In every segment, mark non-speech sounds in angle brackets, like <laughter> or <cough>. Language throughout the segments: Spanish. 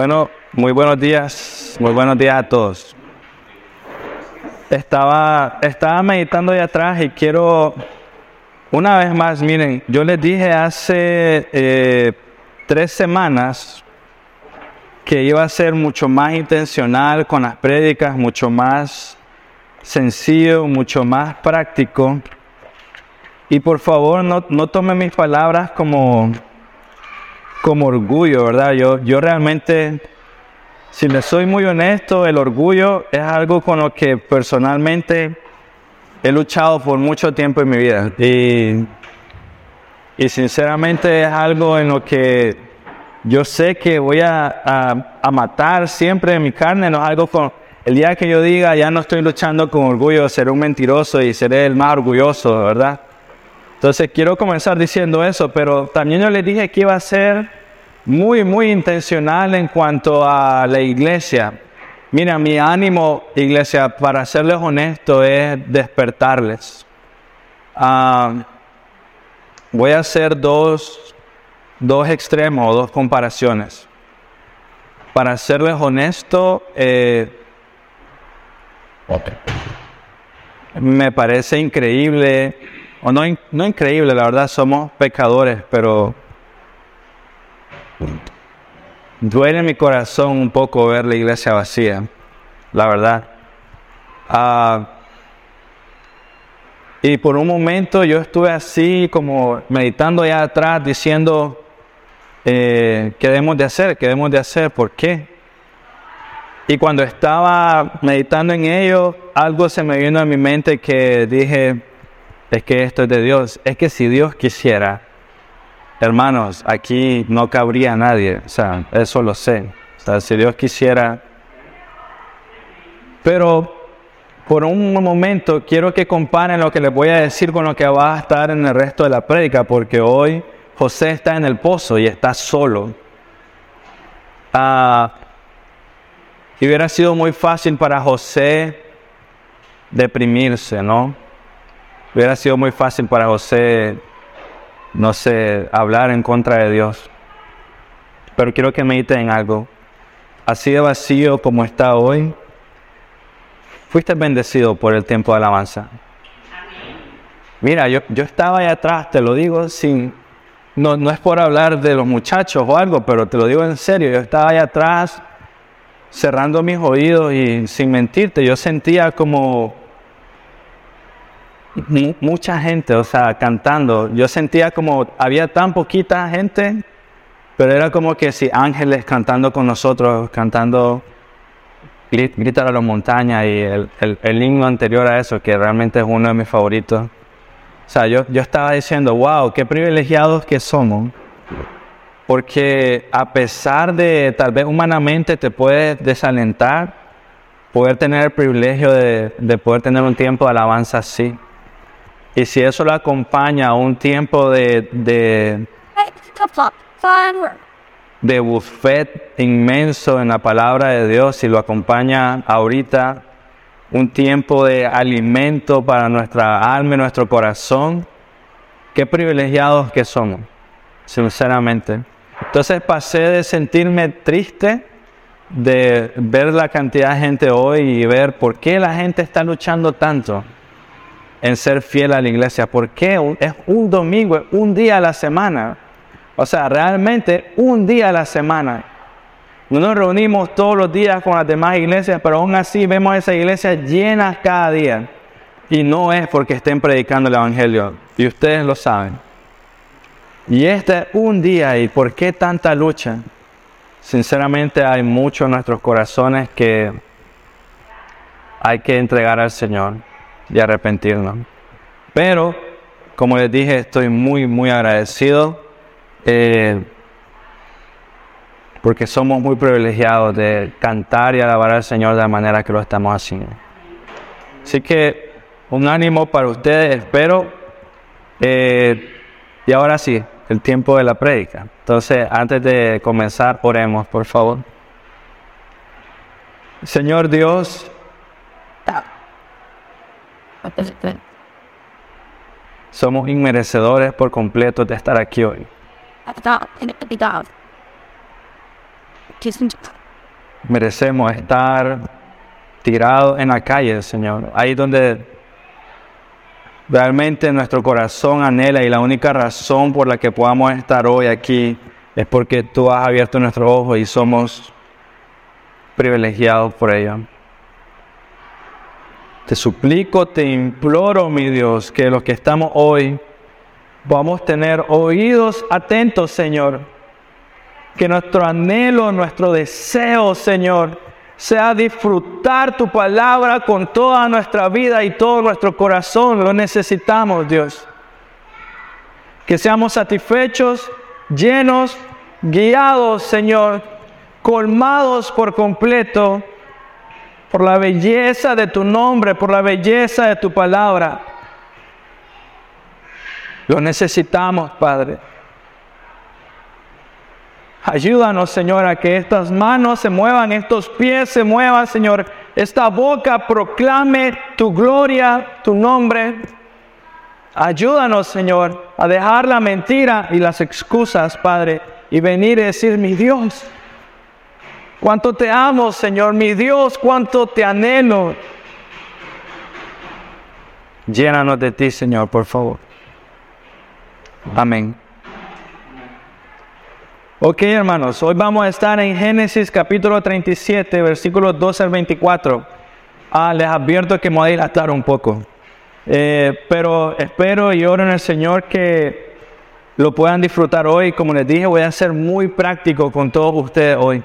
Bueno, muy buenos días, muy buenos días a todos. Estaba, estaba meditando ahí atrás y quiero, una vez más, miren, yo les dije hace eh, tres semanas que iba a ser mucho más intencional con las prédicas, mucho más sencillo, mucho más práctico. Y por favor, no, no tomen mis palabras como, como orgullo, ¿verdad? Yo, yo realmente, si les soy muy honesto, el orgullo es algo con lo que personalmente he luchado por mucho tiempo en mi vida. Y, y sinceramente es algo en lo que yo sé que voy a, a, matar siempre en mi carne, no es algo con... El día que yo diga, ya no estoy luchando con orgullo, seré un mentiroso y seré el más orgulloso, ¿verdad? Entonces quiero comenzar diciendo eso, pero también yo les dije que iba a ser muy, muy intencional en cuanto a la iglesia. Mira, mi ánimo, iglesia, para serles honesto, es despertarles. Ah, voy a hacer dos, dos extremos, dos comparaciones. Para serles honesto, eh, me parece increíble o no, no increíble, la verdad, somos pecadores, pero duele mi corazón un poco ver la iglesia vacía, la verdad. Ah, y por un momento yo estuve así como meditando allá atrás diciendo, eh, ¿qué debemos de hacer? ¿Qué debemos de hacer? ¿Por qué? Y cuando estaba meditando en ello, algo se me vino a mi mente que dije, es que esto es de Dios. Es que si Dios quisiera, hermanos, aquí no cabría nadie. O sea, eso lo sé. O sea, si Dios quisiera. Pero por un momento quiero que comparen lo que les voy a decir con lo que va a estar en el resto de la prédica, porque hoy José está en el pozo y está solo. Ah, y hubiera sido muy fácil para José deprimirse, ¿no? Hubiera sido muy fácil para José, no sé, hablar en contra de Dios. Pero quiero que mediten en algo. Así de vacío como está hoy, fuiste bendecido por el tiempo de alabanza. Mira, yo, yo estaba ahí atrás, te lo digo sin, no, no es por hablar de los muchachos o algo, pero te lo digo en serio, yo estaba ahí atrás cerrando mis oídos y sin mentirte, yo sentía como mucha gente, o sea, cantando. Yo sentía como había tan poquita gente, pero era como que si ángeles cantando con nosotros, cantando Gritar a la montaña y el, el, himno anterior a eso, que realmente es uno de mis favoritos. O sea, yo, yo estaba diciendo, wow, qué privilegiados que somos. Porque a pesar de tal vez humanamente te puedes desalentar, poder tener el privilegio de, de poder tener un tiempo de alabanza así. Y si eso lo acompaña a un tiempo de, de, de buffet inmenso en la palabra de Dios, y lo acompaña ahorita un tiempo de alimento para nuestra alma y nuestro corazón, qué privilegiados que somos, sinceramente. Entonces pasé de sentirme triste de ver la cantidad de gente hoy y ver por qué la gente está luchando tanto en ser fiel a la iglesia. porque Es un domingo, un día a la semana. O sea, realmente un día a la semana. No nos reunimos todos los días con las demás iglesias, pero aún así vemos esas iglesias llenas cada día. Y no es porque estén predicando el Evangelio. Y ustedes lo saben. Y este es un día. ¿Y por qué tanta lucha? Sinceramente hay mucho en nuestros corazones que hay que entregar al Señor y arrepentirnos. Pero, como les dije, estoy muy, muy agradecido eh, porque somos muy privilegiados de cantar y alabar al Señor de la manera que lo estamos haciendo. Así que un ánimo para ustedes, espero. Eh, y ahora sí, el tiempo de la prédica. Entonces, antes de comenzar, oremos, por favor. Señor Dios, somos inmerecedores por completo de estar aquí hoy. Merecemos estar tirados en la calle, Señor. Ahí donde realmente nuestro corazón anhela y la única razón por la que podamos estar hoy aquí es porque tú has abierto nuestros ojos y somos privilegiados por ello. Te suplico, te imploro, mi Dios, que los que estamos hoy vamos a tener oídos atentos, Señor. Que nuestro anhelo, nuestro deseo, Señor, sea disfrutar tu palabra con toda nuestra vida y todo nuestro corazón. Lo necesitamos, Dios. Que seamos satisfechos, llenos, guiados, Señor, colmados por completo por la belleza de tu nombre, por la belleza de tu palabra. Lo necesitamos, Padre. Ayúdanos, Señor, a que estas manos se muevan, estos pies se muevan, Señor. Esta boca proclame tu gloria, tu nombre. Ayúdanos, Señor, a dejar la mentira y las excusas, Padre, y venir y decir, mi Dios, Cuánto te amo, Señor, mi Dios, cuánto te anhelo. Llénanos de ti, Señor, por favor. Amén. Ok, hermanos, hoy vamos a estar en Génesis capítulo 37, versículos 12 al 24. Ah, les advierto que me voy a dilatar un poco. Eh, pero espero y oro en el Señor que lo puedan disfrutar hoy. Como les dije, voy a ser muy práctico con todos ustedes hoy.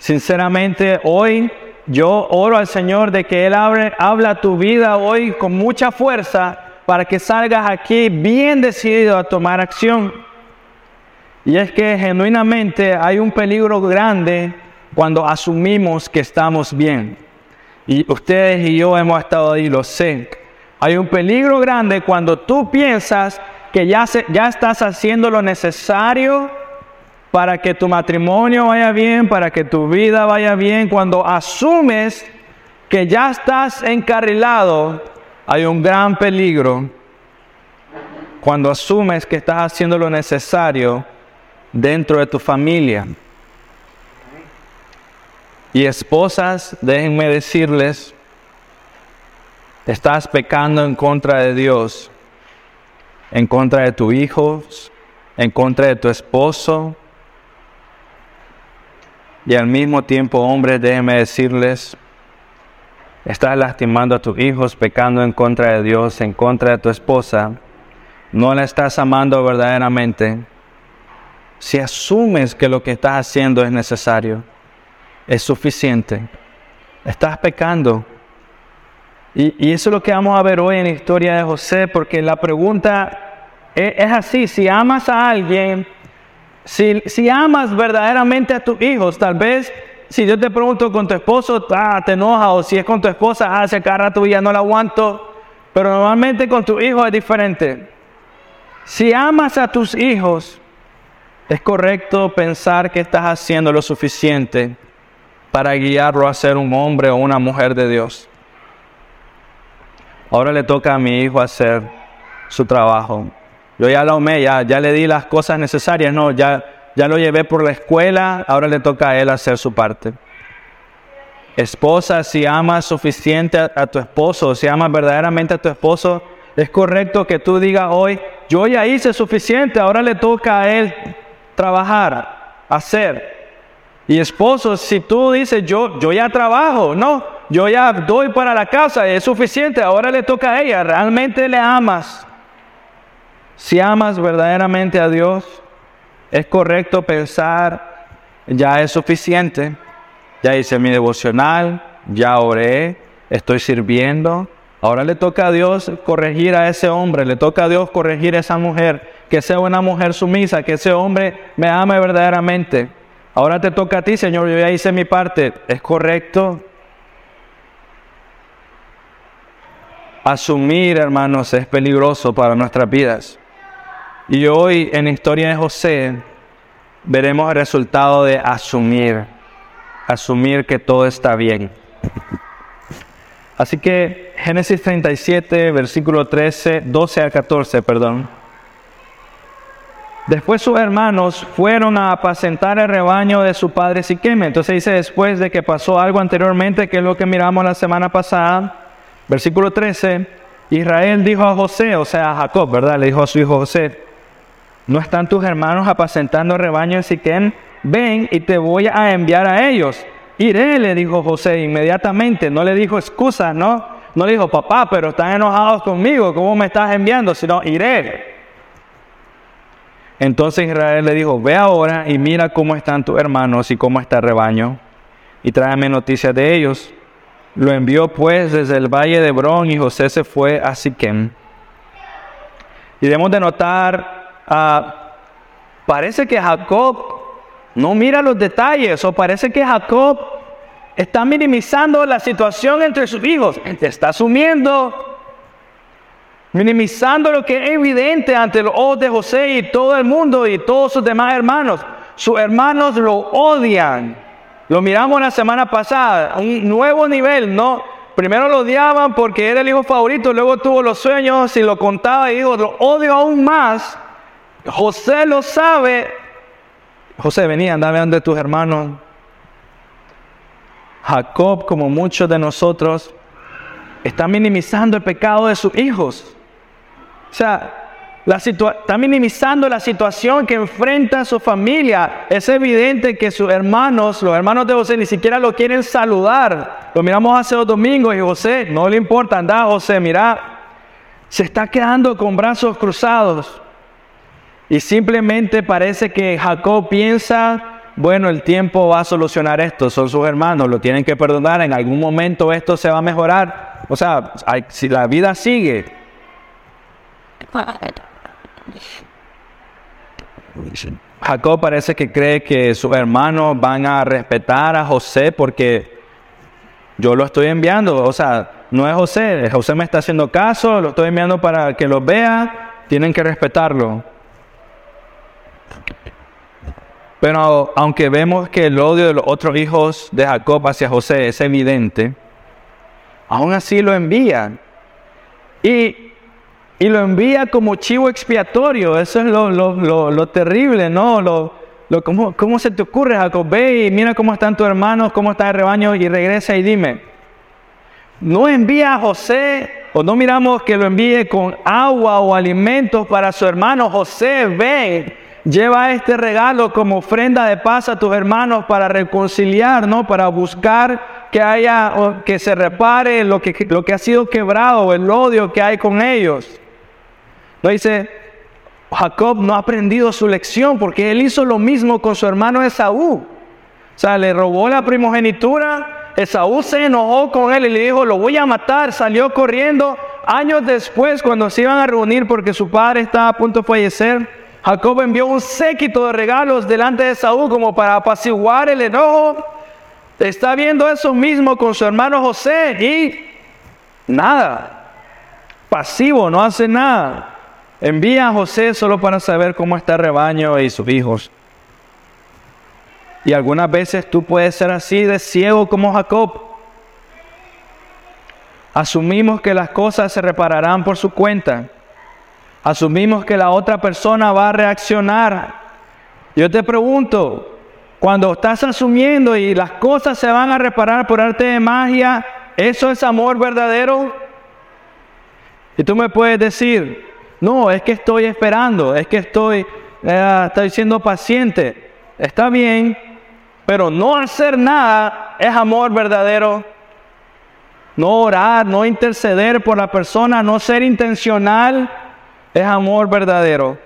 Sinceramente, hoy yo oro al Señor de que Él abre, habla tu vida hoy con mucha fuerza para que salgas aquí bien decidido a tomar acción. Y es que genuinamente hay un peligro grande cuando asumimos que estamos bien. Y ustedes y yo hemos estado ahí, lo sé. Hay un peligro grande cuando tú piensas que ya, ya estás haciendo lo necesario para que tu matrimonio vaya bien, para que tu vida vaya bien, cuando asumes que ya estás encarrilado, hay un gran peligro. Cuando asumes que estás haciendo lo necesario dentro de tu familia. Y esposas, déjenme decirles, estás pecando en contra de Dios, en contra de tus hijos, en contra de tu esposo, y al mismo tiempo, hombres, déjenme decirles, estás lastimando a tus hijos, pecando en contra de Dios, en contra de tu esposa, no la estás amando verdaderamente. Si asumes que lo que estás haciendo es necesario, es suficiente, estás pecando. Y, eso es lo que vamos a ver hoy en la historia de José, porque la pregunta es, es así, si amas a alguien, si, amas verdaderamente a tus hijos, tal vez si yo te pregunto con tu esposo, ah, te enoja, o si es con tu esposa, ah, se cara tu ya no la aguanto. Pero normalmente con tu hijo es diferente. Si amas a tus hijos, es correcto pensar que estás haciendo lo suficiente para guiarlo a ser un hombre o una mujer de Dios. Ahora le toca a mi hijo hacer su trabajo. Yo ya lo amé, ya, ya le di las cosas necesarias, no, ya, ya lo llevé por la escuela, ahora le toca a él hacer su parte. Esposa, si amas suficiente a, tu esposo, si amas verdaderamente a tu esposo, es correcto que tú digas hoy, yo ya hice suficiente, ahora le toca a él trabajar, hacer. Y esposo, si tú dices, yo, yo ya trabajo, no, yo ya doy para la casa, es suficiente, ahora le toca a ella, realmente le amas. Si amas verdaderamente a Dios, es correcto pensar, ya es suficiente, ya hice mi devocional, ya oré, estoy sirviendo. Ahora le toca a Dios corregir a ese hombre, le toca a Dios corregir a esa mujer, que sea una mujer sumisa, que ese hombre me ame verdaderamente. Ahora te toca a ti, Señor, yo ya hice mi parte. ¿Es correcto? Asumir, hermanos, es peligroso para nuestras vidas. Y hoy en historia de José veremos el resultado de asumir, asumir que todo está bien. Así que Génesis 37, versículo 13, 12 a 14, perdón. Después sus hermanos fueron a apacentar el rebaño de su padre Siquem. Entonces dice después de que pasó algo anteriormente, que es lo que miramos la semana pasada, versículo 13, Israel dijo a José, o sea a Jacob, ¿verdad? Le dijo a su hijo José, ¿no están tus hermanos apacentando rebaño en Siquem? Ven y te voy a enviar a ellos. Iré, le dijo José inmediatamente, no le dijo excusa, ¿no? No le dijo, papá, pero están enojados conmigo, ¿cómo me estás enviando? Sino, iré. Entonces Israel le dijo, ve ahora y mira cómo están tus hermanos y cómo está el rebaño, y tráeme noticias de ellos. Lo envió pues desde el valle de Hebrón y José se fue a Siquem. Y debemos de notar, uh, parece que Jacob no mira los detalles, o parece que Jacob está minimizando la situación entre sus hijos. Está asumiendo minimizando lo que es evidente ante los ojos de José y todo el mundo y todos sus demás hermanos. Sus hermanos lo odian. Lo miramos la semana pasada, un nuevo nivel, ¿no? Primero lo odiaban porque era el hijo favorito, luego tuvo los sueños y lo contaba y dijo, lo odio aún más. José lo sabe. José, venía, andame donde tus hermanos. Jacob, como muchos de nosotros, está minimizando el pecado de sus hijos. O sea, la está minimizando la situación que enfrenta su familia. Es evidente que sus hermanos, los hermanos de José, ni siquiera lo quieren saludar. Lo miramos hace dos domingos y José, no le importa, anda José, mira, se está quedando con brazos cruzados. Y simplemente parece que Jacob piensa, bueno, el tiempo va a solucionar esto, son sus hermanos, lo tienen que perdonar, en algún momento esto se va a mejorar. O sea, si la vida sigue, Jacob parece que cree que sus hermanos van a respetar a José porque yo lo estoy enviando. O sea, no es José, José me está haciendo caso, lo estoy enviando para que lo vea, tienen que respetarlo. Pero aunque vemos que el odio de los otros hijos de Jacob hacia José es evidente, aún así lo envían. Y y lo envía como chivo expiatorio. Eso es lo, terrible, ¿no? Lo, ¿cómo, ¿Cómo se te ocurre, Jacob? Ve y mira cómo están tus hermanos, cómo está el rebaño y regresa y dime. No envía a José, o no miramos que lo envíe con agua o alimentos para su hermano. José, ven, lleva este regalo como ofrenda de paz a tus hermanos para reconciliar, ¿no? Para buscar que haya, que se repare lo que, lo que ha sido quebrado, el odio que hay con ellos. No dice, Jacob no ha aprendido su lección porque él hizo lo mismo con su hermano Esaú. O sea, le robó la primogenitura, Esaú se enojó con él y le dijo, lo voy a matar, salió corriendo. Años después, cuando se iban a reunir porque su padre estaba a punto de fallecer, Jacob envió un séquito de regalos delante de Esaú como para apaciguar el enojo. Está viendo eso mismo con su hermano José y nada, pasivo, no hace nada. Envía a José solo para saber cómo está el rebaño y sus hijos. Y algunas veces tú puedes ser así de ciego como Jacob. Asumimos que las cosas se repararán por su cuenta. Asumimos que la otra persona va a reaccionar. Yo te pregunto, cuando estás asumiendo y las cosas se van a reparar por arte de magia, ¿eso es amor verdadero? Y tú me puedes decir, no, es que estoy esperando, es que estoy, eh, siendo paciente. Está bien, pero no hacer nada es amor verdadero. No orar, no interceder por la persona, no ser intencional es amor verdadero.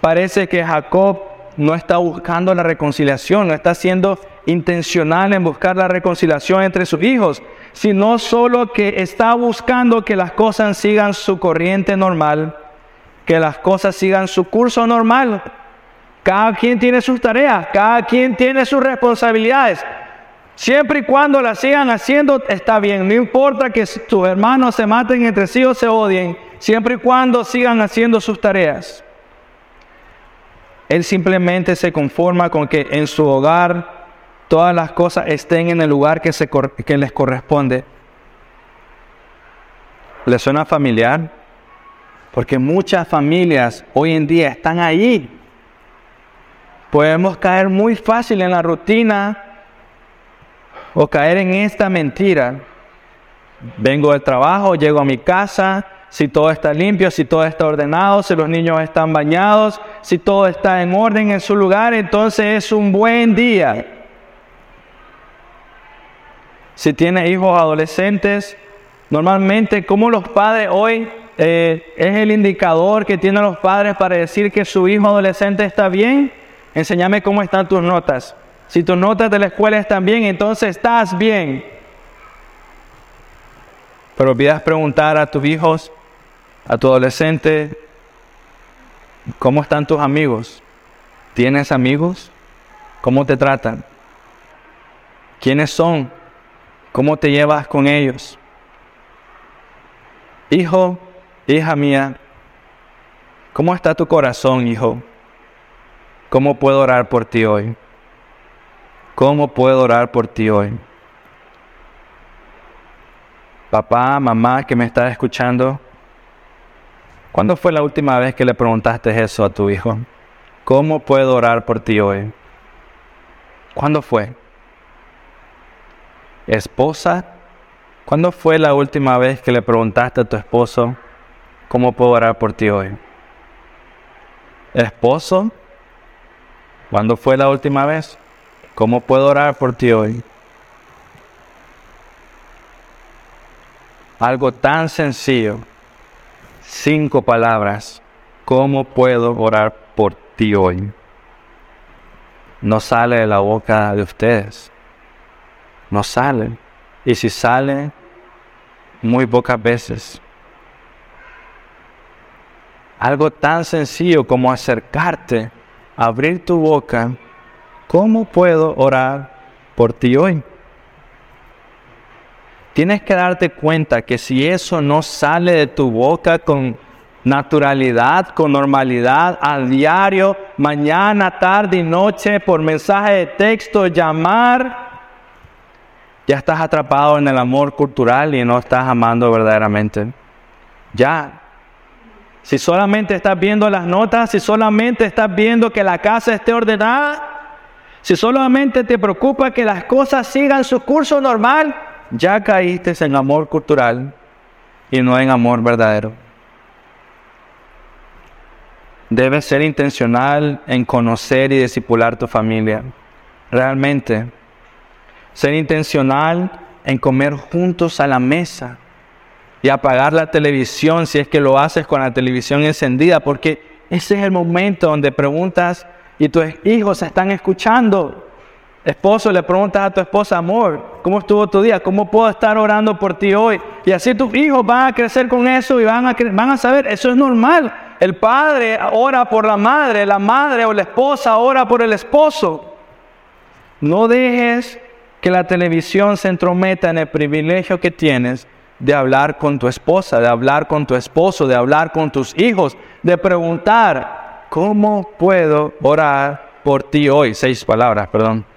Parece que Jacob no está buscando la reconciliación, no está siendo intencional en buscar la reconciliación entre sus hijos, sino solo que está buscando que las cosas sigan su corriente normal, que las cosas sigan su curso normal. Cada quien tiene sus tareas, cada quien tiene sus responsabilidades. Siempre y cuando las sigan haciendo está bien, no importa que tus hermanos se maten entre sí o se odien, siempre y cuando sigan haciendo sus tareas. Él simplemente se conforma con que en su hogar todas las cosas estén en el lugar que, se, que les corresponde. ¿Le suena familiar? Porque muchas familias hoy en día están ahí. Podemos caer muy fácil en la rutina o caer en esta mentira. Vengo del trabajo, llego a mi casa, si todo está limpio, si todo está ordenado, si los niños están bañados, si todo está en orden en su lugar, entonces es un buen día. Si tiene hijos adolescentes, normalmente como los padres hoy eh, es el indicador que tienen los padres para decir que su hijo adolescente está bien, enséñame cómo están tus notas. Si tus notas de la escuela están bien, entonces estás bien. Pero olvidas preguntar a tus hijos, a tu adolescente, ¿cómo están tus amigos? ¿Tienes amigos? ¿Cómo te tratan? ¿Quiénes son? ¿Cómo te llevas con ellos? Hijo, hija mía, ¿cómo está tu corazón, hijo? ¿Cómo puedo orar por ti hoy? ¿Cómo puedo orar por ti hoy? Papá, mamá que me está escuchando, ¿cuándo fue la última vez que le preguntaste eso a tu hijo? ¿Cómo puedo orar por ti hoy? ¿Cuándo fue? Esposa, ¿cuándo fue la última vez que le preguntaste a tu esposo, ¿cómo puedo orar por ti hoy? Esposo, ¿cuándo fue la última vez? ¿Cómo puedo orar por ti hoy? Algo tan sencillo, cinco palabras. ¿Cómo puedo orar por ti hoy? No sale de la boca de ustedes. No sale. Y si sale, muy pocas veces. Algo tan sencillo como acercarte, abrir tu boca ¿Cómo puedo orar por ti hoy? Tienes que darte cuenta que si eso no sale de tu boca con naturalidad, con normalidad, al diario, mañana, tarde y noche, por mensaje de texto, llamar, ya estás atrapado en el amor cultural y no estás amando verdaderamente. Ya. Si solamente estás viendo las notas, si solamente estás viendo que la casa esté ordenada, si solamente te preocupa que las cosas sigan su curso normal, ya caíste en amor cultural y no en amor verdadero. Debes ser intencional en conocer y discipular tu familia. Realmente. Ser intencional en comer juntos a la mesa y apagar la televisión si es que lo haces con la televisión encendida, porque ese es el momento donde preguntas, y tus hijos están escuchando. Esposo, le preguntas a tu esposa, amor, ¿cómo estuvo tu día? ¿Cómo puedo estar orando por ti hoy? Y así tus hijos van a crecer con eso y van a, van a saber, eso es normal. El padre ora por la madre, la madre o la esposa ora por el esposo. No dejes que la televisión se entrometa en el privilegio que tienes de hablar con tu esposa, de hablar con tu esposo, de hablar con tus hijos, de preguntar, ¿cómo puedo orar por ti hoy? Seis palabras, perdón.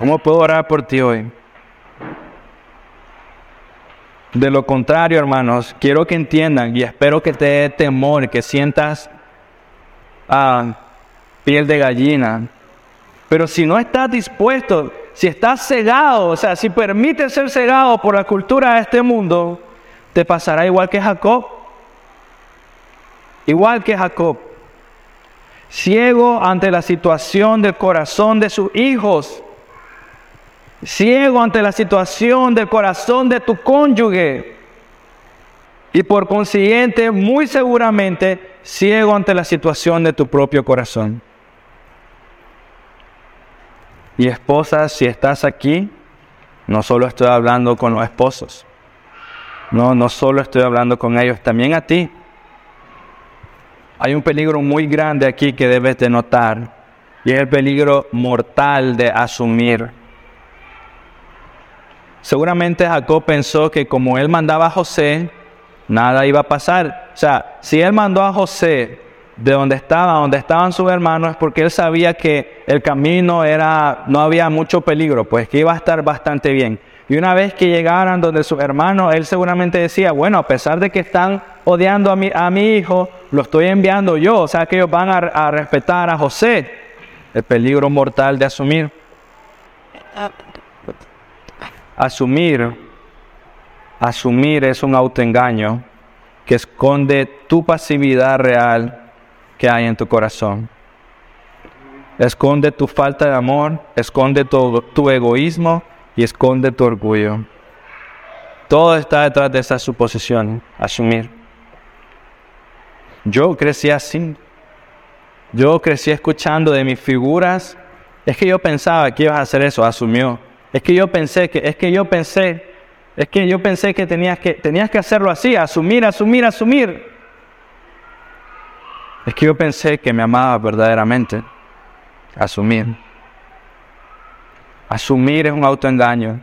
¿Cómo puedo orar por ti hoy? De lo contrario, hermanos, quiero que entiendan y espero que te dé temor, que sientas ah, piel de gallina. Pero si no estás dispuesto, si estás cegado, o sea, si permites ser cegado por la cultura de este mundo, te pasará igual que Jacob igual que Jacob, ciego ante la situación del corazón de sus hijos, ciego ante la situación del corazón de tu cónyuge y por consiguiente muy seguramente ciego ante la situación de tu propio corazón. Y esposa, si estás aquí, no solo estoy hablando con los esposos, no, no solo estoy hablando con ellos, también a ti. Hay un peligro muy grande aquí que debes de notar y es el peligro mortal de asumir. Seguramente Jacob pensó que como él mandaba a José, nada iba a pasar. O sea, si él mandó a José de donde estaba, donde estaban sus hermanos, es porque él sabía que el camino era, no había mucho peligro, pues que iba a estar bastante bien. Y una vez que llegaran donde sus hermanos, él seguramente decía, bueno, a pesar de que están odiando a mi, a mi hijo, lo estoy enviando yo. O sea que ellos van a, a respetar a José. El peligro mortal de asumir. Asumir, asumir es un autoengaño que esconde tu pasividad real que hay en tu corazón. Esconde tu falta de amor, esconde tu, tu egoísmo y esconde tu orgullo. Todo está detrás de esa suposición, asumir. Yo crecí así. Yo crecí escuchando de mis figuras. Es que yo pensaba que ibas a hacer eso, asumió. Es que yo pensé que, es que yo pensé, es que yo pensé que tenías que, tenías que hacerlo así, asumir, asumir, asumir. Es que yo pensé que me amaba verdaderamente. Asumir. Asumir es un autoengaño.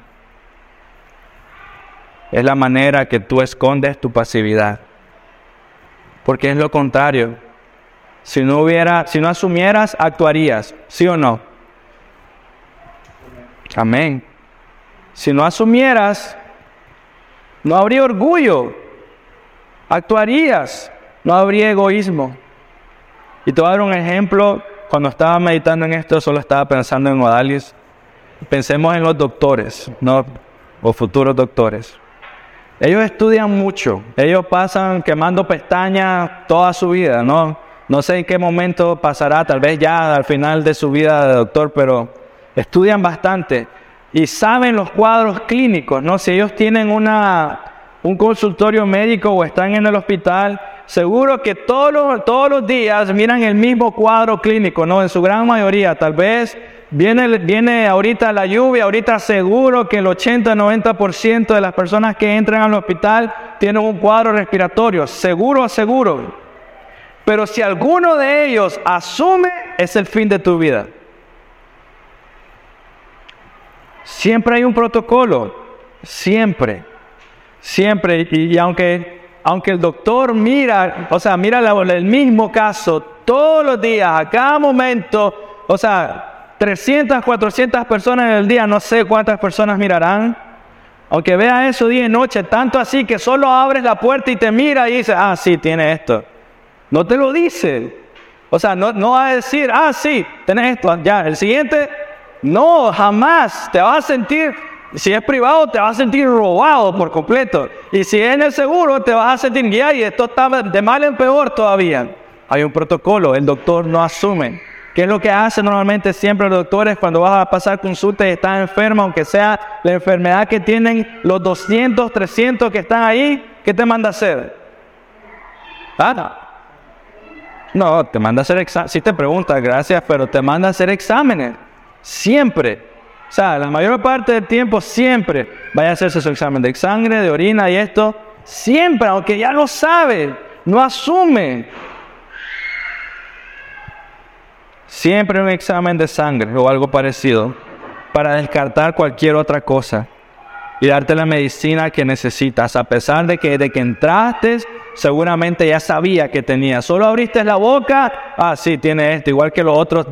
Es la manera que tú escondes tu pasividad. Porque es lo contrario. Si no hubiera, si no asumieras, actuarías, ¿sí o no? Amén. Si no asumieras, no habría orgullo. Actuarías, no habría egoísmo. Y te voy a dar un ejemplo. Cuando estaba meditando en esto, solo estaba pensando en Odalis. Pensemos en los doctores, ¿no? O futuros doctores. Ellos estudian mucho. Ellos pasan quemando pestañas toda su vida, ¿no? No sé en qué momento pasará, tal vez ya al final de su vida de doctor, pero estudian bastante y saben los cuadros clínicos, ¿no? Si ellos tienen una, un consultorio médico o están en el hospital, seguro que todos los, todos los días miran el mismo cuadro clínico, ¿no? En su gran mayoría, tal vez viene, viene ahorita la lluvia, ahorita seguro que el 80-90% de las personas que entran al hospital tienen un cuadro respiratorio, seguro, seguro. Pero si alguno de ellos asume, es el fin de tu vida. Siempre hay un protocolo, siempre, siempre. Y, aunque, aunque el doctor mira, o sea, mira el mismo caso todos los días, a cada momento, o sea, 300, 400 personas en el día, no sé cuántas personas mirarán. Aunque vea eso día y noche, tanto así que solo abres la puerta y te mira y dice, ah, sí, tiene esto. No te lo dice. O sea, no, no va a decir, ah, sí, tenés esto, ya, el siguiente no, jamás. Te vas a sentir, si es privado, te vas a sentir robado por completo. Y si es en el seguro, te vas a sentir, y esto está de mal en peor todavía. Hay un protocolo, el doctor no asume. ¿Qué es lo que hace normalmente siempre los doctores cuando vas a pasar consulta y estás enfermo, aunque sea la enfermedad que tienen los 200, 300 que están ahí? ¿Qué te manda a hacer? No, te manda a hacer exámenes. Si te preguntas, gracias, pero te manda a hacer exámenes. Siempre. O sea, la mayor parte del tiempo siempre vaya a hacerse su examen de sangre, de orina y esto. Siempre, aunque ya lo sabe, no asume. Siempre un examen de sangre o algo parecido para descartar cualquier otra cosa y darte la medicina que necesitas, a pesar de que de que entraste seguramente ya sabía que tenía. Solo abriste la boca, ah, sí, tiene esto, igual que los otros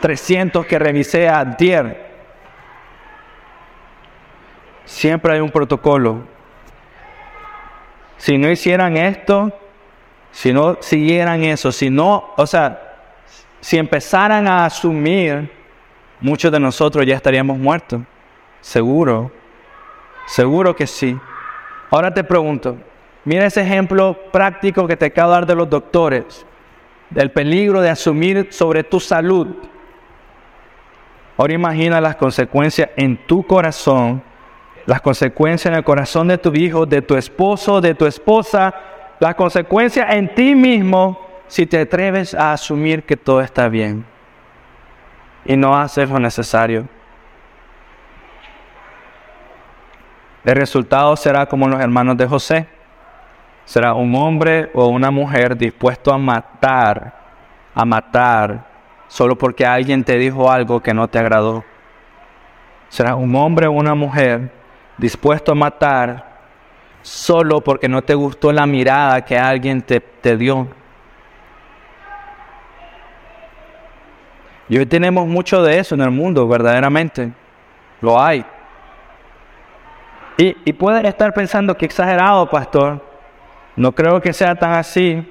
300 que revisé ayer. Siempre hay un protocolo. Si no hicieran esto, si no siguieran eso, si no, o sea, si empezaran a asumir, muchos de nosotros ya estaríamos muertos. Seguro, seguro que sí. Ahora te pregunto, mira ese ejemplo práctico que te acabo de dar de los doctores, del peligro de asumir sobre tu salud. Ahora imagina las consecuencias en tu corazón, las consecuencias en el corazón de tu hijo, de tu esposo, de tu esposa, las consecuencias en ti mismo si te atreves a asumir que todo está bien y no hacer lo necesario. El resultado será como los hermanos de José. Será un hombre o una mujer dispuesto a matar, a matar solo porque alguien te dijo algo que no te agradó. Será un hombre o una mujer dispuesto a matar solo porque no te gustó la mirada que alguien te, te dio. Y hoy tenemos mucho de eso en el mundo, verdaderamente. Lo hay. Y, y puede estar pensando que exagerado, pastor. No creo que sea tan así.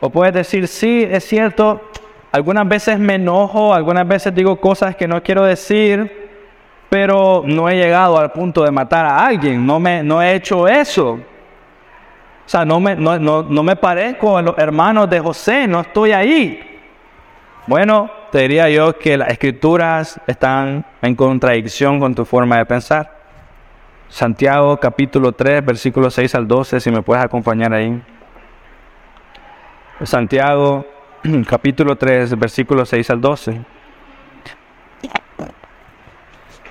O puedes decir, sí, es cierto, algunas veces me enojo, algunas veces digo cosas que no quiero decir, pero no he llegado al punto de matar a alguien, no, me, no he hecho eso. O sea, no me, no, no me parezco a los hermanos de José, no estoy ahí. Bueno, te diría yo que las escrituras están en contradicción con tu forma de pensar. Santiago capítulo 3, versículos 6 al 12, si me puedes acompañar ahí. Santiago <clears throat> capítulo 3, versículos 6 al 12.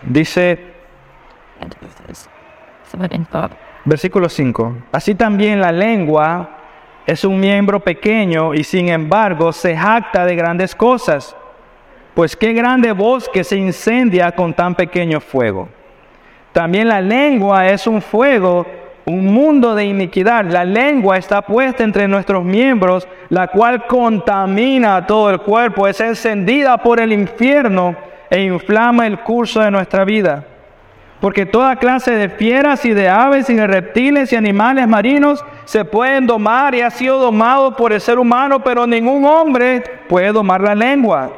Dice, versículo 5, así también la lengua es un miembro pequeño y sin embargo se jacta de grandes cosas. Pues qué grande bosque se incendia con tan pequeño fuego. También la lengua es un fuego, un mundo de iniquidad. La lengua está puesta entre nuestros miembros, la cual contamina todo el cuerpo, es encendida por el infierno e inflama el curso de nuestra vida. Porque toda clase de fieras y de aves y de reptiles y animales marinos se pueden domar y ha sido domado por el ser humano, pero ningún hombre puede domar la lengua.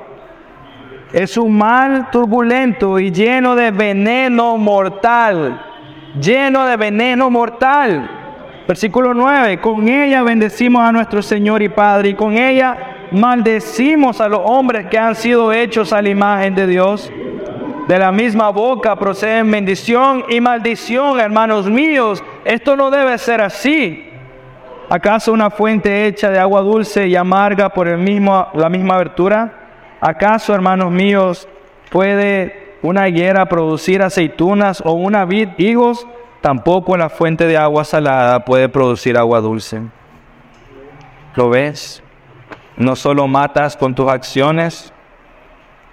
Es un mal turbulento y lleno de veneno mortal. Lleno de veneno mortal. Versículo 9. Con ella bendecimos a nuestro Señor y Padre y con ella maldecimos a los hombres que han sido hechos a la imagen de Dios. De la misma boca proceden bendición y maldición, hermanos míos. Esto no debe ser así. ¿Acaso una fuente hecha de agua dulce y amarga por el mismo, la misma abertura? ¿Acaso, hermanos míos, puede una higuera producir aceitunas o una vid higos? Tampoco la fuente de agua salada puede producir agua dulce. ¿Lo ves? No solo matas con tus acciones,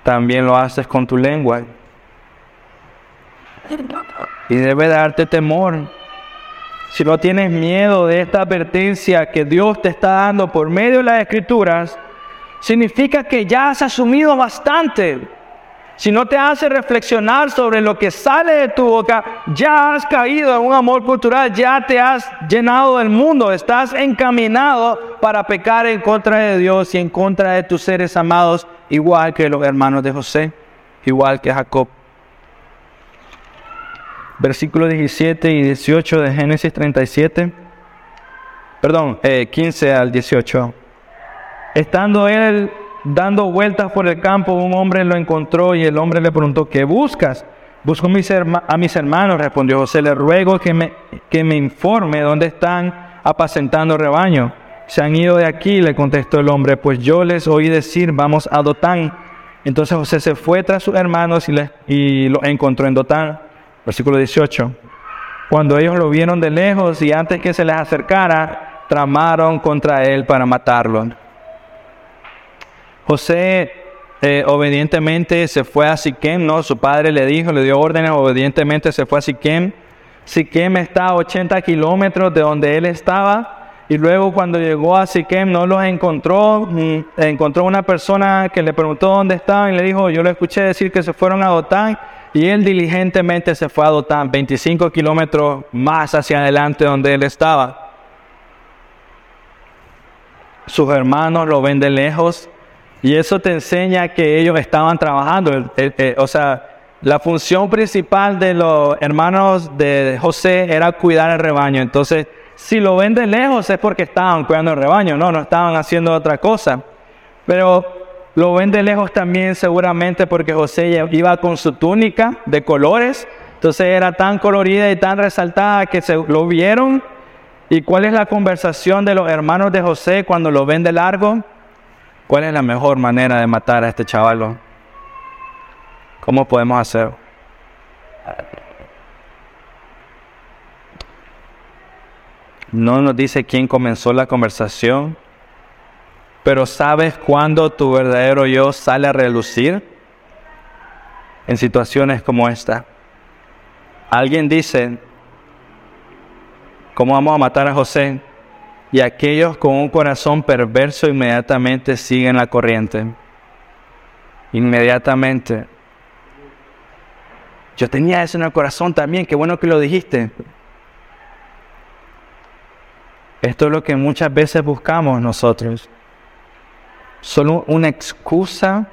también lo haces con tu lengua. Y debe darte temor. Si no tienes miedo de esta advertencia que Dios te está dando por medio de las escrituras, significa que ya has asumido bastante. Si no te hace reflexionar sobre lo que sale de tu boca, ya has caído en un amor cultural, ya te has llenado del mundo, estás encaminado para pecar en contra de Dios y en contra de tus seres amados, igual que los hermanos de José, igual que Jacob. Versículo 17 y 18 de Génesis 37, perdón, 15 eh, al 18. Estando él dando vueltas por el campo, un hombre lo encontró y el hombre le preguntó, ¿qué buscas? Busco a mis hermanos, respondió José, le ruego que me, que me informe dónde están apacentando rebaño. Se han ido de aquí, le contestó el hombre, pues yo les oí decir, vamos a Dotán. Entonces José se fue tras sus hermanos y, y lo encontró en Dotán. Versículo 18. Cuando ellos lo vieron de lejos y antes que se les acercara, tramaron contra él para matarlo. José eh, obedientemente se fue a Siquem, ¿no? Su padre le dijo, le dio órdenes, obedientemente se fue a Siquem. Siquem está a 80 kilómetros de donde él estaba. Y luego cuando llegó a Siquem no los encontró, encontró una persona que le preguntó dónde estaban y le dijo, yo lo escuché decir que se fueron a Dotán y él diligentemente se fue a Dotán, 25 kilómetros más hacia adelante donde él estaba. Sus hermanos lo ven de lejos y eso te enseña que ellos estaban trabajando. o sea, la función principal de los hermanos de José era cuidar el rebaño. Entonces, si lo ven de lejos es porque estaban cuidando el rebaño, no, no estaban haciendo otra cosa. Pero lo ven de lejos también seguramente porque José iba con su túnica de colores. Entonces era tan colorida y tan resaltada que se lo vieron. ¿Y cuál es la conversación de los hermanos de José cuando lo ven de largo? ¿Cuál es la mejor manera de matar a este chaval? ¿Cómo podemos hacer? No nos dice quién comenzó la conversación, pero ¿sabes cuándo tu verdadero yo sale a relucir? En situaciones como esta. Alguien dice, ¿cómo vamos a matar a José? Y aquellos con un corazón perverso inmediatamente siguen la corriente. Inmediatamente. yo tenía eso en el corazón también, qué bueno que lo dijiste. Esto es lo que muchas veces buscamos nosotros. Solo una excusa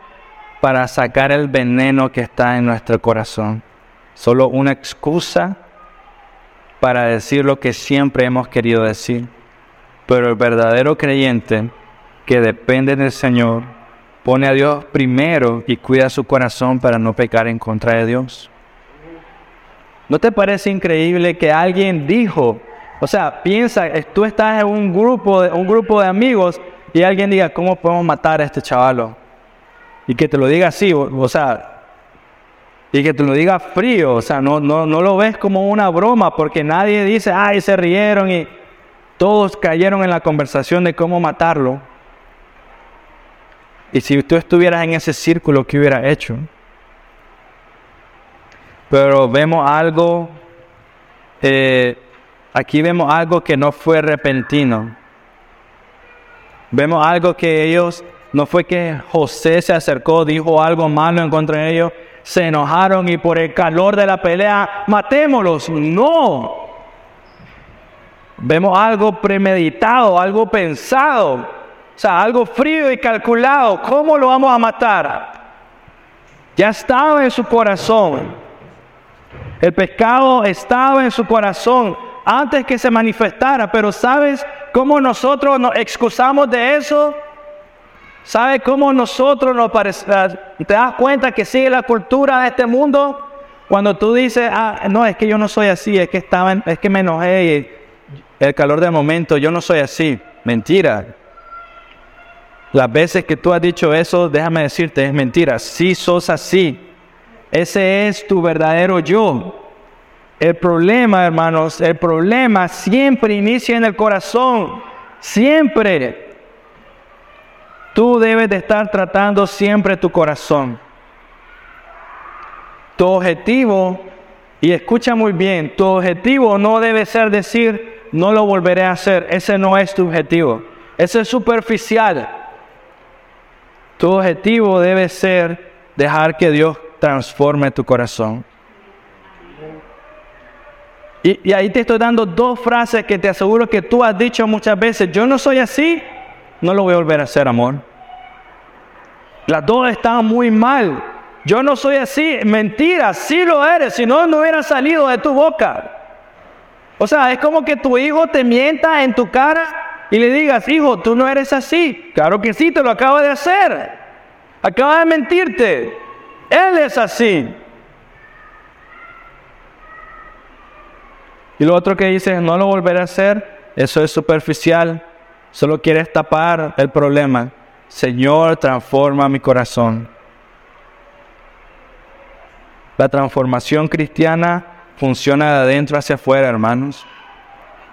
para sacar el veneno que está en nuestro corazón. Solo una excusa para decir lo que siempre hemos querido decir. Pero el verdadero creyente que depende del Señor pone a Dios primero y cuida su corazón para no pecar en contra de Dios. ¿No te parece increíble que alguien dijo, o sea, piensa, tú estás en un grupo, un grupo de amigos y alguien diga, ¿cómo podemos matar a este chavalo? Y que te lo diga así, o, sea, y que te lo diga frío, o sea, no, no, no lo ves como una broma porque nadie dice, ay, se rieron y todos cayeron en la conversación de cómo matarlo. Y si tú estuvieras en ese círculo, ¿qué hubiera hecho? Pero vemos algo, eh, aquí vemos algo que no fue repentino. Vemos algo que ellos, no fue que José se acercó, dijo algo malo en contra de ellos, se enojaron y por el calor de la pelea, matémoslos. No. Vemos algo premeditado, algo pensado, o sea, algo frío y calculado. ¿Cómo lo vamos a matar? Ya estaba en su corazón. El pecado estaba en su corazón antes que se manifestara, pero ¿sabes cómo nosotros nos excusamos de eso? ¿Sabes cómo nosotros nos parecemos? ¿Te das cuenta que sigue la cultura de este mundo? Cuando tú dices, ah, no, es que yo no soy así, es que, estaba, es que me enojé el calor del momento, yo no soy así. Mentira. Las veces que tú has dicho eso, déjame decirte, es mentira. Sí sos así. Ese es tu verdadero yo. El problema, hermanos, el problema siempre inicia en el corazón. Siempre. Tú debes de estar tratando siempre tu corazón. Tu objetivo, y escucha muy bien, tu objetivo no debe ser decir, no lo volveré a hacer. Ese no es tu objetivo. Ese es superficial. Tu objetivo debe ser dejar que Dios transforme tu corazón. Y, ahí te estoy dando dos frases que te aseguro que tú has dicho muchas veces, yo no soy así, no lo voy a volver a hacer, amor. Las dos están muy mal. Yo no soy así, mentira, sí lo eres, si no, no hubiera salido de tu boca. O sea, es como que tu hijo te mienta en tu cara y le digas, hijo, tú no eres así. Claro que sí, te lo acaba de hacer. Acaba de mentirte. Él es así. Y lo otro que dice, no lo volveré a hacer, eso es superficial, solo quieres tapar el problema. Señor, transforma mi corazón. La transformación cristiana funciona de adentro hacia afuera, hermanos.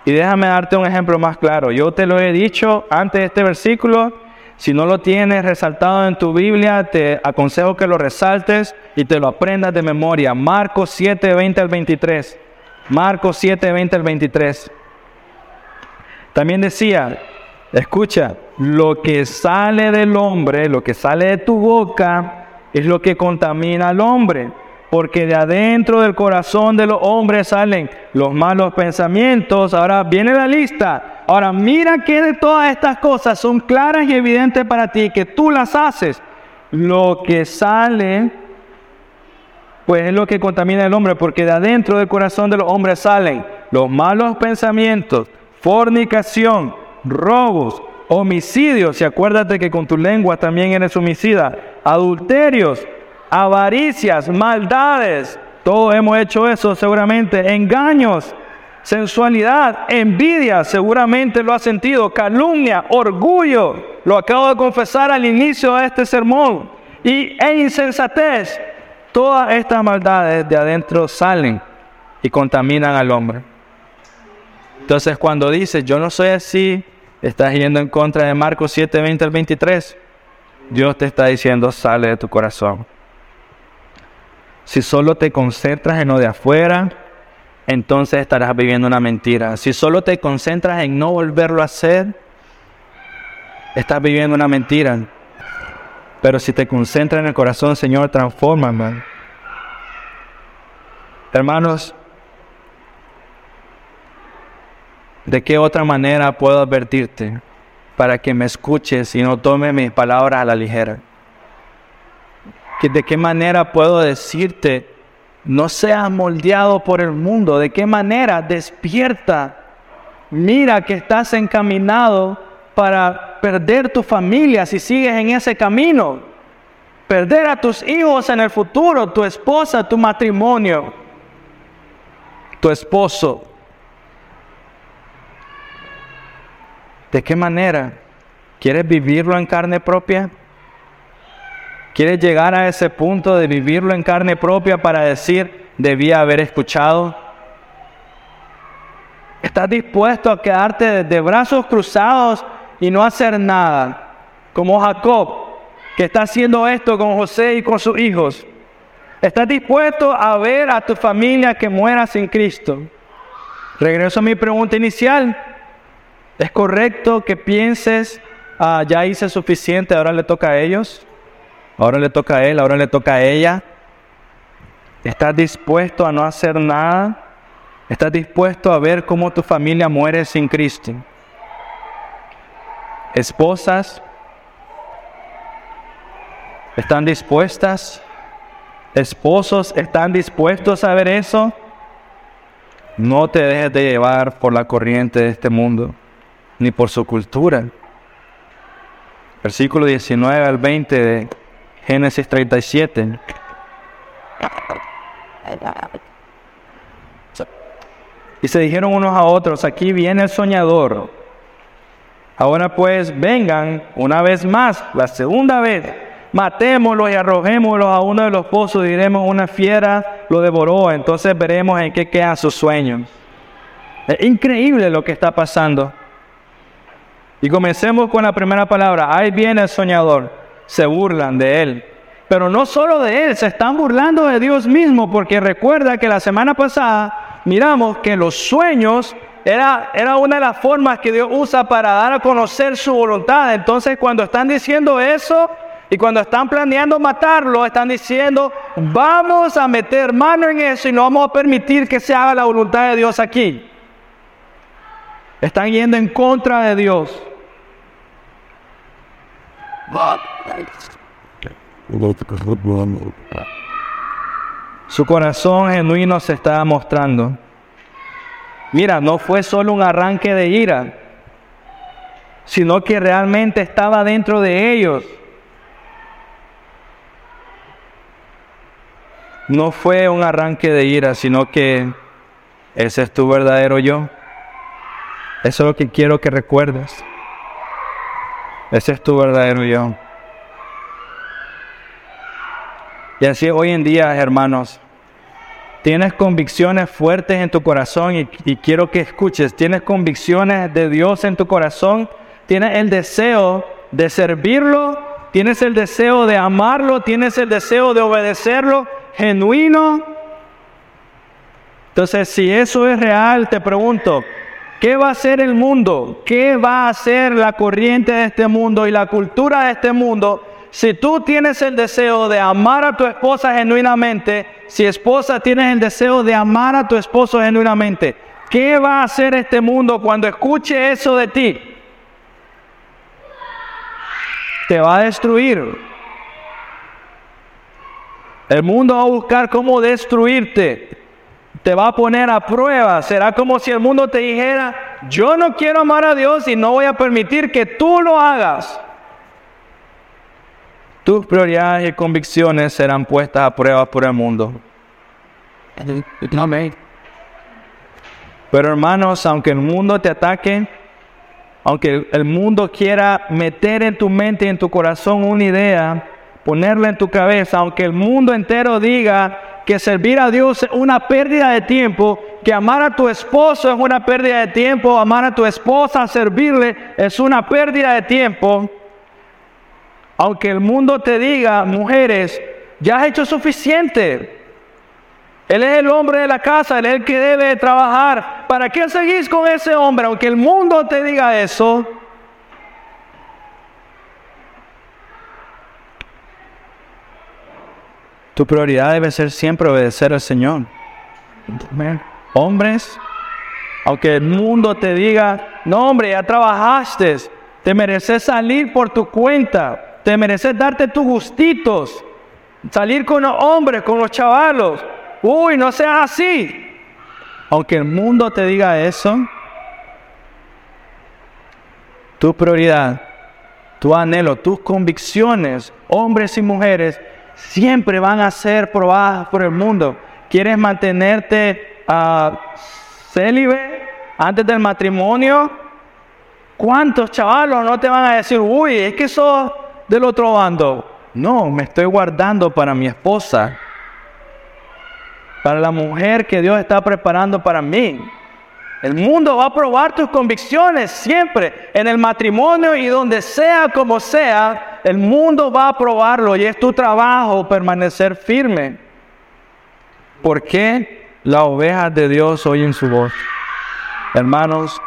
Y déjame darte un ejemplo más claro. Yo te lo he dicho antes de este versículo. Si no lo tienes resaltado en tu Biblia, te aconsejo que lo resaltes y te lo aprendas de memoria. Marcos 7, 20 al 23. Marcos 7, 20 al 23. También decía, escucha, lo que sale del hombre, lo que sale de tu boca, es lo que contamina al hombre porque de adentro del corazón de los hombres salen los malos pensamientos. Ahora viene la lista. Ahora mira que de todas estas cosas son claras y evidentes para ti, que tú las haces. Lo que sale, pues es lo que contamina al hombre, porque de adentro del corazón de los hombres salen los malos pensamientos, fornicación, robos, homicidios, y acuérdate que con tu lengua también eres homicida, adulterios, avaricias, maldades. Todos hemos hecho eso seguramente. Engaños, sensualidad, envidia, seguramente lo ha sentido. Calumnia, orgullo. Lo acabo de confesar al inicio de este sermón. Y e insensatez. Todas estas maldades de adentro salen y contaminan al hombre. Entonces cuando dices, yo no soy así, estás yendo en contra de Marcos 7, 20 al 23. Dios te está diciendo, sale de tu corazón. Si solo te concentras en lo de afuera, entonces estarás viviendo una mentira. Si solo te concentras en no volverlo a hacer, estás viviendo una mentira. Pero si te concentras en el corazón, Señor, transfórmame. Hermanos, ¿de qué otra manera puedo advertirte para que me escuches y no tomes mis palabras a la ligera? ¿De qué manera puedo decirte, no seas moldeado por el mundo? ¿De qué manera despierta? Mira que estás encaminado para perder tu familia si sigues en ese camino. Perder a tus hijos en el futuro, tu esposa, tu matrimonio, tu esposo. ¿De qué manera? ¿Quieres vivirlo en carne propia? ¿Quieres llegar a ese punto de vivirlo en carne propia para decir, debía haber escuchado? ¿Estás dispuesto a quedarte de brazos cruzados y no hacer nada? Como Jacob, que está haciendo esto con José y con sus hijos. ¿Estás dispuesto a ver a tu familia que muera sin Cristo? Regreso a mi pregunta inicial. ¿Es correcto que pienses, ah, ya hice suficiente, ahora le toca a ellos? Ahora le toca a él, ahora le toca a ella. ¿Estás dispuesto a no hacer nada? ¿Estás dispuesto a ver cómo tu familia muere sin Cristo? Esposas, ¿están dispuestas? Esposos, ¿están dispuestos a ver eso? No te dejes de llevar por la corriente de este mundo, ni por su cultura. Versículo 19 al 20 de Génesis 37. Y se dijeron unos a otros, aquí viene el soñador. Ahora pues vengan una vez más, la segunda vez, matémoslo y arrojémoslo a uno de los pozos, diremos una fiera lo devoró, entonces veremos en qué quedan sus sueños. Es increíble lo que está pasando. Y comencemos con la primera palabra, ahí viene el soñador se burlan de él. Pero no solo de él, se están burlando de Dios mismo, porque recuerda que la semana pasada miramos que los sueños era, era una de las formas que Dios usa para dar a conocer su voluntad. Entonces cuando están diciendo eso y cuando están planeando matarlo, están diciendo, vamos a meter mano en eso y no vamos a permitir que se haga la voluntad de Dios aquí. Están yendo en contra de Dios. Su corazón genuino se estaba mostrando. Mira, no fue solo un arranque de ira, sino que realmente estaba dentro de ellos. No fue un arranque de ira, sino que ese es tu verdadero yo. Eso es lo que quiero que recuerdes. Ese es tu verdadero yo. Y así hoy en día, hermanos, tienes convicciones fuertes en tu corazón y, quiero que escuches, tienes convicciones de Dios en tu corazón, tienes el deseo de servirlo, tienes el deseo de amarlo, tienes el deseo de obedecerlo, genuino. Entonces, si eso es real, te pregunto, ¿Qué va a hacer el mundo? ¿Qué va a hacer la corriente de este mundo y la cultura de este mundo? Si tú tienes el deseo de amar a tu esposa genuinamente, si esposa tienes el deseo de amar a tu esposo genuinamente, ¿qué va a hacer este mundo cuando escuche eso de ti? Te va a destruir. El mundo va a buscar cómo destruirte te va a poner a prueba. Será como si el mundo te dijera, yo no quiero amar a Dios y no voy a permitir que tú lo hagas. Tus prioridades y convicciones serán puestas a prueba por el mundo. Pero hermanos, aunque el mundo te ataque, aunque el mundo quiera meter en tu mente y en tu corazón una idea, ponerla en tu cabeza, aunque el mundo entero diga que servir a Dios es una pérdida de tiempo, que amar a tu esposo es una pérdida de tiempo, amar a tu esposa, servirle es una pérdida de tiempo. Aunque el mundo te diga, mujeres, ya has hecho suficiente. Él es el hombre de la casa, él es el que debe trabajar. ¿Para qué seguís con ese hombre? Aunque el mundo te diga eso, Tu prioridad debe ser siempre obedecer al Señor. Hombres, aunque el mundo te diga, no hombre, ya trabajaste, te mereces salir por tu cuenta, te mereces darte tus gustitos, salir con los hombres, con los chavalos. Uy, no seas así. Aunque el mundo te diga eso, tu prioridad, tu anhelo, tus convicciones, hombres y mujeres, siempre van a ser probadas por el mundo. ¿Quieres mantenerte uh, célibe antes del matrimonio? ¿Cuántos chavalos no te van a decir, uy, es que sos del otro bando? No, me estoy guardando para mi esposa, para la mujer que Dios está preparando para mí. El mundo va a probar tus convicciones siempre, en el matrimonio y donde sea como sea, el mundo va a probarlo y es tu trabajo permanecer firme. ¿Por qué las ovejas de Dios oyen su voz? Hermanos,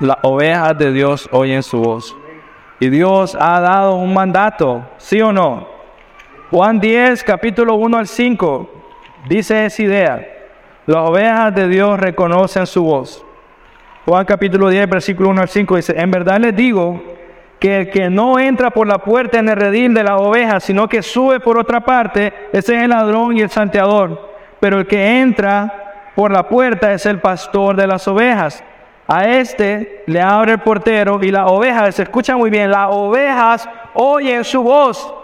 las ovejas de Dios oyen su voz. Y Dios ha dado un mandato, ¿sí o no? Juan 10, capítulo 1 al 5, dice esa idea. Las ovejas de Dios reconocen su voz. Juan capítulo 10, versículo 1 al 5 dice, en verdad les digo que el que no entra por la puerta en el redil de las ovejas, sino que sube por otra parte, ese es el ladrón y el santeador. Pero el que entra por la puerta es el pastor de las ovejas. A este le abre el portero y las ovejas, se escucha muy bien, las ovejas oyen su voz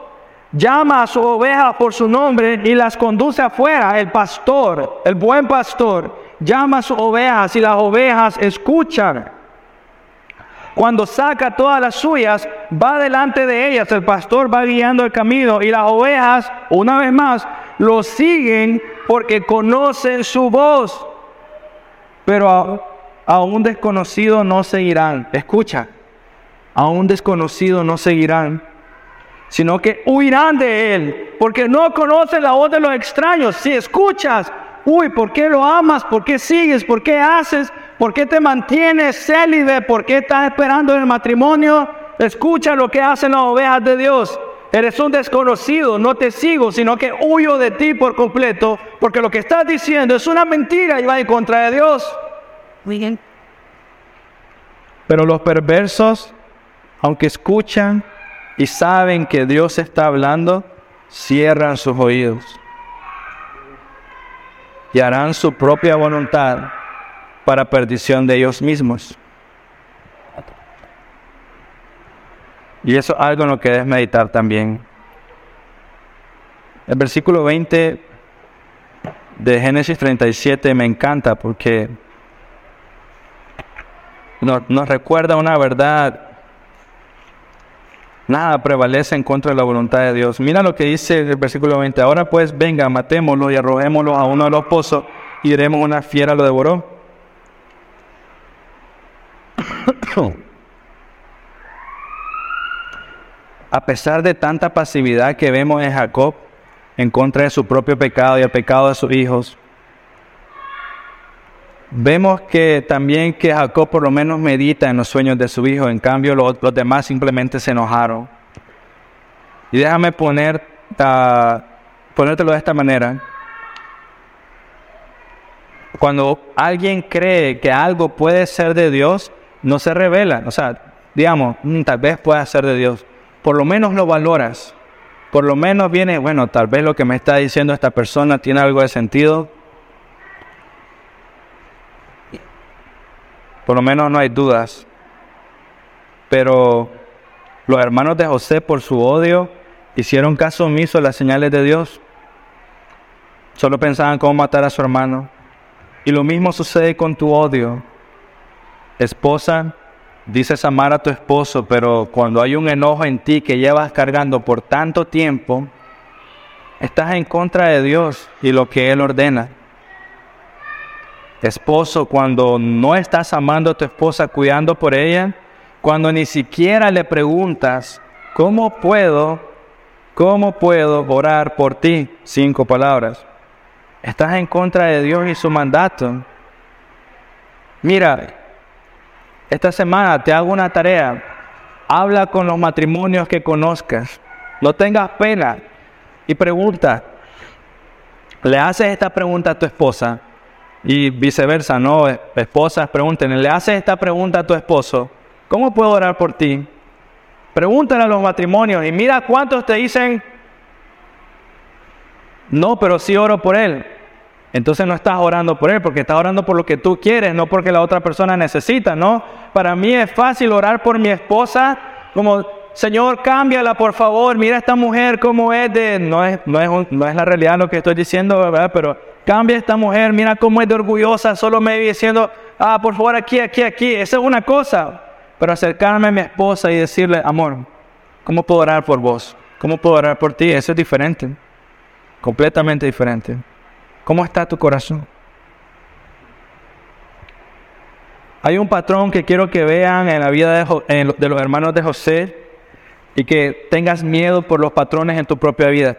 llama a sus ovejas por su nombre y las conduce afuera. El pastor, el buen pastor, llama a sus ovejas y las ovejas escuchan. Cuando saca todas las suyas, va delante de ellas. El pastor va guiando el camino y las ovejas, una vez más, lo siguen porque conocen su voz. Pero a, a un desconocido no seguirán. Escucha, a un desconocido no seguirán sino que huirán de él, porque no conocen la voz de los extraños. Si escuchas, uy, ¿por qué lo amas? ¿Por qué sigues? ¿Por qué haces? ¿Por qué te mantienes célibe? ¿Por qué estás esperando el matrimonio? Escucha lo que hacen las ovejas de Dios. Eres un desconocido, no te sigo, sino que huyo de ti por completo, porque lo que estás diciendo es una mentira y va en contra de Dios. Pero los perversos, aunque escuchan, y saben que Dios está hablando, cierran sus oídos y harán su propia voluntad para perdición de ellos mismos. Y eso es algo en lo que debes meditar también. El versículo 20 de Génesis 37 me encanta porque nos, nos recuerda una verdad Nada prevalece en contra de la voluntad de Dios. Mira lo que dice el versículo 20. Ahora pues venga, matémoslo y arrojémoslo a uno de los pozos y diremos una fiera lo devoró. <coughs> a pesar de tanta pasividad que vemos en Jacob en contra de su propio pecado y el pecado de sus hijos, Vemos que también que Jacob por lo menos medita en los sueños de su hijo, en cambio los, demás simplemente se enojaron. Y déjame poner, ponértelo de esta manera. Cuando alguien cree que algo puede ser de Dios, no se revela. O sea, digamos, mm, tal vez pueda ser de Dios. Por lo menos lo valoras. Por lo menos viene, bueno, tal vez lo que me está diciendo esta persona tiene algo de sentido Por lo menos no hay dudas. Pero los hermanos de José, por su odio, hicieron caso omiso a las señales de Dios. Solo pensaban cómo matar a su hermano. Y lo mismo sucede con tu odio. Esposa, dices amar a tu esposo, pero cuando hay un enojo en ti que llevas cargando por tanto tiempo, estás en contra de Dios y lo que Él ordena. Esposo, cuando no estás amando a tu esposa, cuidando por ella, cuando ni siquiera le preguntas, ¿cómo puedo, cómo puedo orar por ti? Cinco palabras. Estás en contra de Dios y su mandato. Mira, esta semana te hago una tarea. Habla con los matrimonios que conozcas. No tengas pena. Y pregunta, le haces esta pregunta a tu esposa y viceversa, ¿no? Esposas, pregunten, le haces esta pregunta a tu esposo, ¿cómo puedo orar por ti? Pregúntale a los matrimonios y mira cuántos te dicen, no, pero sí oro por él. Entonces no estás orando por él, porque estás orando por lo que tú quieres, no porque la otra persona necesita, ¿no? Para mí es fácil orar por mi esposa, como, Señor, cámbiala, por favor, mira esta mujer cómo es de... No es, no es, no es la realidad lo que estoy diciendo, ¿verdad? Pero cambia esta mujer, mira cómo es de orgullosa, solo me diciendo, ah, por favor, aquí, aquí, aquí. Esa es una cosa. Pero acercarme a mi esposa y decirle, amor, ¿cómo puedo orar por vos? ¿Cómo puedo orar por ti? Eso es diferente. Completamente diferente. ¿Cómo está tu corazón? Hay un patrón que quiero que vean en la vida de, los hermanos de José y que tengas miedo por los patrones en tu propia vida.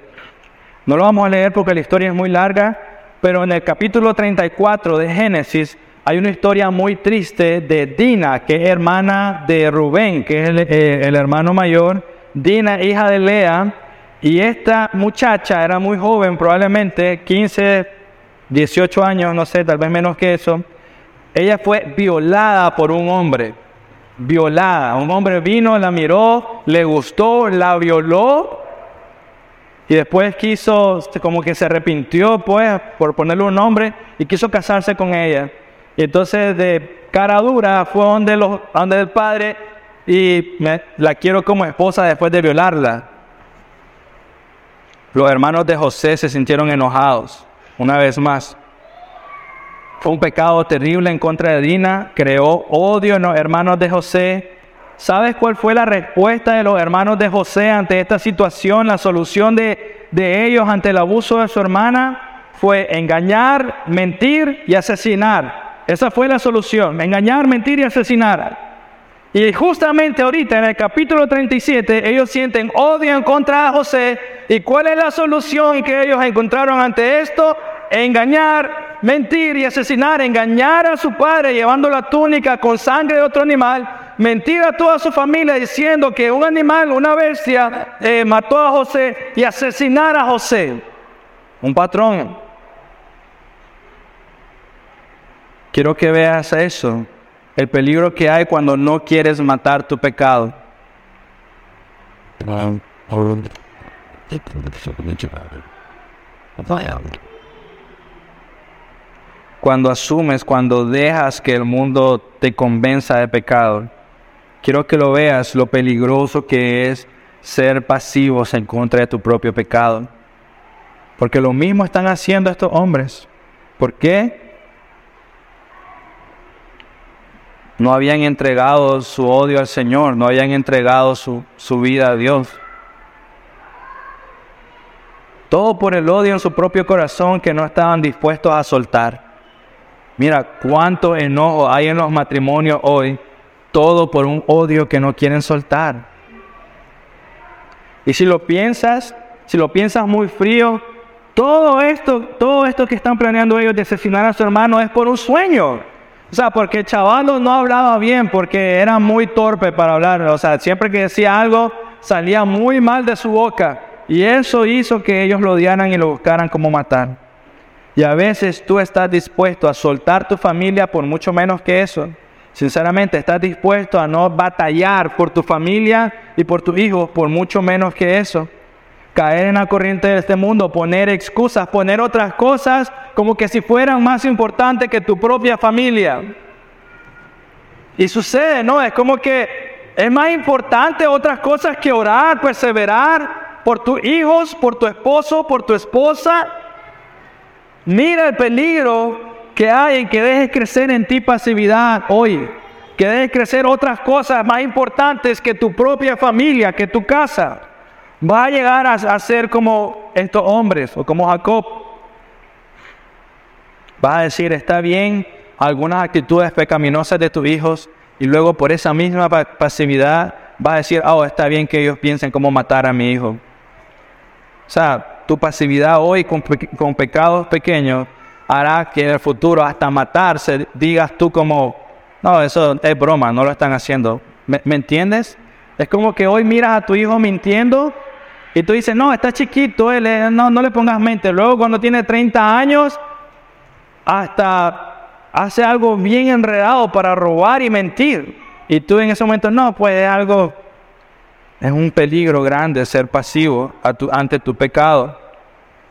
No lo vamos a leer porque la historia es muy larga, pero en el capítulo 34 de Génesis hay una historia muy triste de Dina, que es hermana de Rubén, que es el, eh, hermano mayor. Dina, hija de Lea, y esta muchacha era muy joven, probablemente 15, 18 años, no sé, tal vez menos que eso. Ella fue violada por un hombre, violada. Un hombre vino, la miró, le gustó, la violó y después quiso, como que se arrepintió, pues, por ponerle un nombre y quiso casarse con ella. Y entonces de cara dura fue donde, los, donde el padre y la quiero como esposa después de violarla. Los hermanos de José se sintieron enojados, una vez más. Fue un pecado terrible en contra de Dina, creó odio en los hermanos de José. ¿Sabes cuál fue la respuesta de los hermanos de José ante esta situación? La solución de, de ellos ante el abuso de su hermana fue engañar, mentir y asesinar. Esa fue la solución, engañar, mentir y asesinar. Y justamente ahorita en el capítulo 37 ellos sienten odio en contra de José. ¿Y cuál es la solución que ellos encontraron ante esto? Engañar, mentir y asesinar. Engañar a su padre llevando la túnica con sangre de otro animal. Mentir a toda su familia diciendo que un animal, una bestia, eh, mató a José y asesinar a José. Un patrón. Quiero que veas eso el peligro que hay cuando no quieres matar tu pecado. Cuando asumes, cuando dejas que el mundo te convenza de pecado, quiero que lo veas lo peligroso que es ser pasivos en contra de tu propio pecado. Porque lo mismo están haciendo estos hombres. ¿Por qué? no habían entregado su odio al Señor, no habían entregado su, vida a Dios. Todo por el odio en su propio corazón que no estaban dispuestos a soltar. Mira cuánto enojo hay en los matrimonios hoy, todo por un odio que no quieren soltar. Y si lo piensas, si lo piensas muy frío, todo esto, todo esto que están planeando ellos de asesinar a su hermano es por un sueño. O sea, porque el chaval no hablaba bien, porque era muy torpe para hablar. O sea, siempre que decía algo, salía muy mal de su boca. Y eso hizo que ellos lo odiaran y lo buscaran como matar. Y a veces tú estás dispuesto a soltar tu familia por mucho menos que eso. Sinceramente, estás dispuesto a no batallar por tu familia y por tus hijos por mucho menos que eso caer en la corriente de este mundo, poner excusas, poner otras cosas como que si fueran más importantes que tu propia familia. Y sucede, ¿no? Es como que es más importante otras cosas que orar, perseverar por tus hijos, por tu esposo, por tu esposa. Mira el peligro que hay en que dejes crecer en ti pasividad hoy. Que dejes crecer otras cosas más importantes que tu propia familia, que tu casa va a llegar a, ser como estos hombres o como Jacob. Va a decir, está bien algunas actitudes pecaminosas de tus hijos y luego por esa misma pasividad va a decir, oh, está bien que ellos piensen cómo matar a mi hijo. O sea, tu pasividad hoy con, pecados pequeños hará que en el futuro hasta matarse digas tú como, no, eso es broma, no lo están haciendo. ¿Me, ¿me entiendes? Es como que hoy miras a tu hijo mintiendo Y tú dices, no, está chiquito, él, no, no le pongas mente. Luego cuando tiene 30 años, hasta hace algo bien enredado para robar y mentir. Y tú en ese momento, no, pues es algo, es un peligro grande ser pasivo ante tu pecado.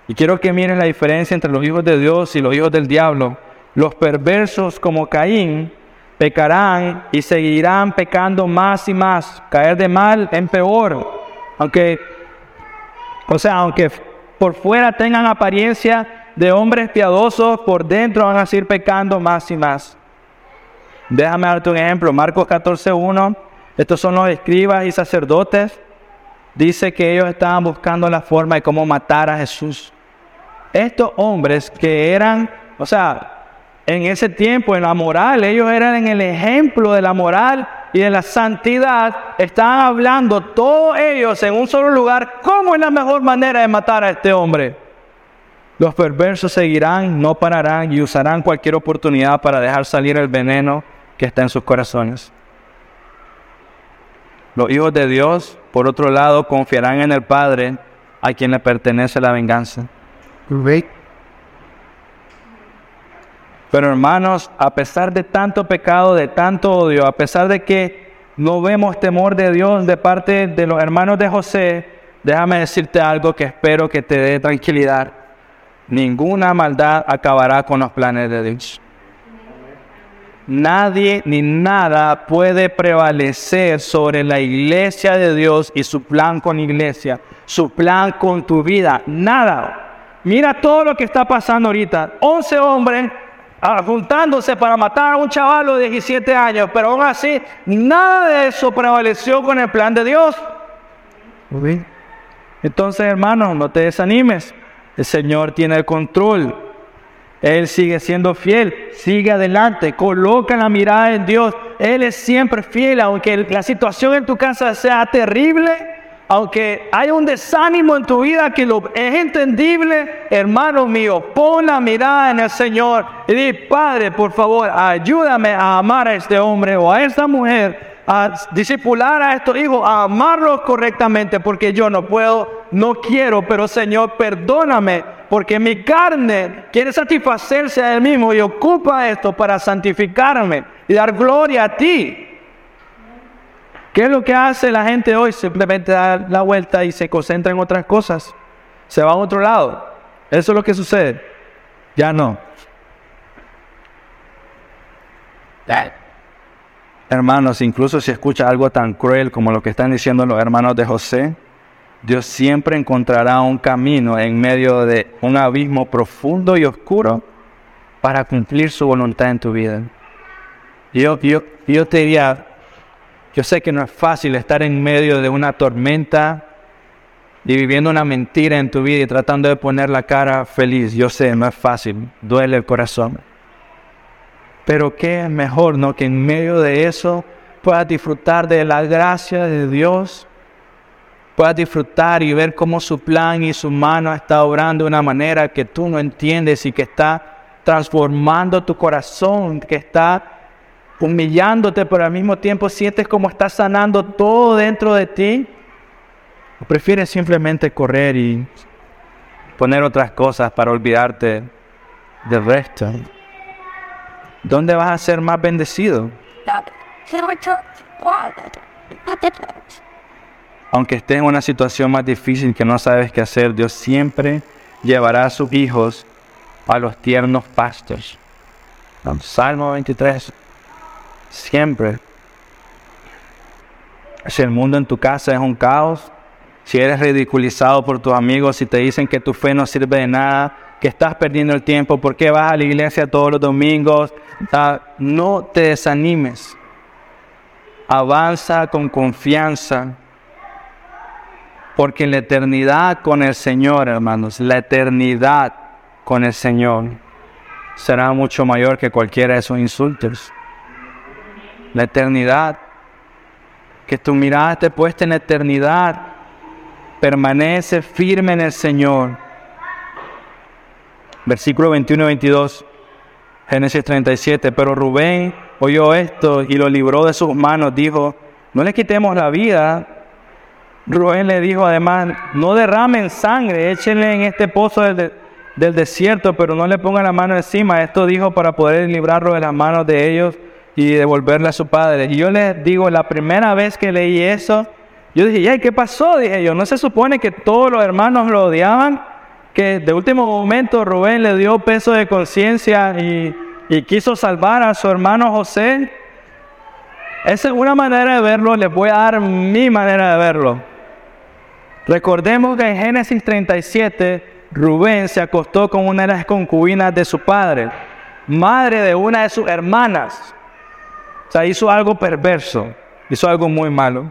Y quiero que mires la diferencia entre los hijos de Dios y los hijos del diablo. Los perversos como Caín pecarán y seguirán pecando más y más, caer de mal en peor. Aunque, o sea, aunque por fuera tengan apariencia de hombres piadosos, por dentro van a seguir pecando más y más. Déjame darte un ejemplo, Marcos 14.1, estos son los escribas y sacerdotes, dice que ellos estaban buscando la forma de cómo matar a Jesús. Estos hombres que eran, o sea, en ese tiempo, en la moral, ellos eran en el ejemplo de la moral y de la santidad, estaban hablando todos ellos en un solo lugar, ¿cómo es la mejor manera de matar a este hombre? Los perversos seguirán, no pararán y usarán cualquier oportunidad para dejar salir el veneno que está en sus corazones. Los hijos de Dios, por otro lado, confiarán en el Padre a quien le pertenece la venganza. Pero hermanos, a pesar de tanto pecado, de tanto odio, a pesar de que no vemos temor de Dios de parte de los hermanos de José, déjame decirte algo que espero que te dé tranquilidad. Ninguna maldad acabará con los planes de Dios. Nadie ni nada puede prevalecer sobre la iglesia de Dios y su plan con iglesia, su plan con tu vida. Nada. Mira todo lo que está pasando ahorita. 11 hombres juntándose para matar a un chaval de 17 años, pero aún así nada de eso prevaleció con el plan de Dios. Entonces, hermanos, no te desanimes. El Señor tiene el control. Él sigue siendo fiel, sigue adelante, coloca la mirada en Dios. Él es siempre fiel, aunque la situación en tu casa sea terrible, aunque haya un desánimo en tu vida que lo es entendible, hermano mío, pon la mirada en el Señor y di, Padre, por favor, ayúdame a amar a este hombre o a esta mujer, a discipular a estos hijos, a amarlos correctamente, porque yo no puedo, no quiero, pero Señor, perdóname, porque mi carne quiere satisfacerse a él mismo y ocupa esto para santificarme y dar gloria a ti. ¿Qué es lo que hace la gente hoy? Simplemente da la vuelta y se concentra en otras cosas. Se va a otro lado. Eso es lo que sucede. Ya no. Hermanos, incluso si escucha algo tan cruel como lo que están diciendo los hermanos de José, Dios siempre encontrará un camino en medio de un abismo profundo y oscuro para cumplir su voluntad en tu vida. Yo, yo, yo te diría, yo sé que no es fácil estar en medio de una tormenta y viviendo una mentira en tu vida y tratando de poner la cara feliz. Yo sé, no es fácil, duele el corazón. Pero qué es mejor, ¿no? Que en medio de eso puedas disfrutar de la gracia de Dios, puedas disfrutar y ver cómo su plan y su mano está obrando de una manera que tú no entiendes y que está transformando tu corazón, que está humillándote, pero al mismo tiempo sientes como está sanando todo dentro de ti? ¿O prefieres simplemente correr y poner otras cosas para olvidarte del resto? ¿Dónde vas a ser más bendecido? Aunque estés en una situación más difícil que no sabes qué hacer, Dios siempre llevará a sus hijos a los tiernos pastos. Salmo 23. Siempre. Si el mundo en tu casa es un caos, si eres ridiculizado por tus amigos, si te dicen que tu fe no sirve de nada, que estás perdiendo el tiempo, ¿por qué vas a la iglesia todos los domingos? No te desanimes. Avanza con confianza. Porque la eternidad con el Señor, hermanos, la eternidad con el Señor será mucho mayor que cualquiera de esos insultos la eternidad. Que tu mirada esté puesta en la eternidad. Permanece firme en el Señor. Versículo 21 y 22, Génesis 37. Pero Rubén oyó esto y lo libró de sus manos. Dijo, no le quitemos la vida Rubén le dijo además, no derramen sangre, échenle en este pozo del, del desierto, pero no le pongan la mano encima. Esto dijo para poder librarlo de las manos de ellos y devolverle a su padre. Y yo les digo, la primera vez que leí eso, yo dije, ¿qué pasó? Dije yo, ¿no se supone que todos los hermanos lo odiaban? Que de último momento Rubén le dio peso de conciencia y, y quiso salvar a su hermano José. Esa es una manera de verlo, les voy a dar mi manera de verlo. Recordemos que en Génesis 37, Rubén se acostó con una de las concubinas de su padre, madre de una de sus hermanas. Sea, hizo algo perverso, hizo algo muy malo.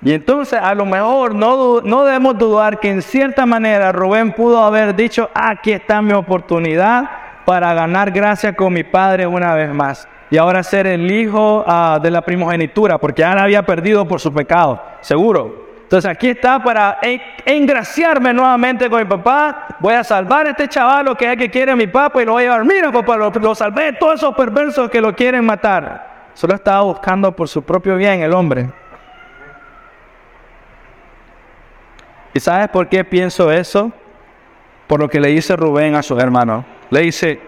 Y entonces a lo mejor no, no debemos dudar que en cierta manera Rubén pudo haber dicho, aquí está mi oportunidad para ganar gracia con mi padre una vez más. Y ahora ser el hijo ah, de la primogenitura, porque ya la había perdido por su pecado, seguro. Entonces aquí está para engraciarme nuevamente con mi papá. Voy a salvar a este chaval que es que quiere a mi papá y lo voy a llevar. Mira, papá, lo, lo salvé de todos esos perversos que lo quieren matar. Solo estaba buscando por su propio bien el hombre. ¿Y sabes por qué pienso eso? Por lo que le dice Rubén a su hermano. Le dice,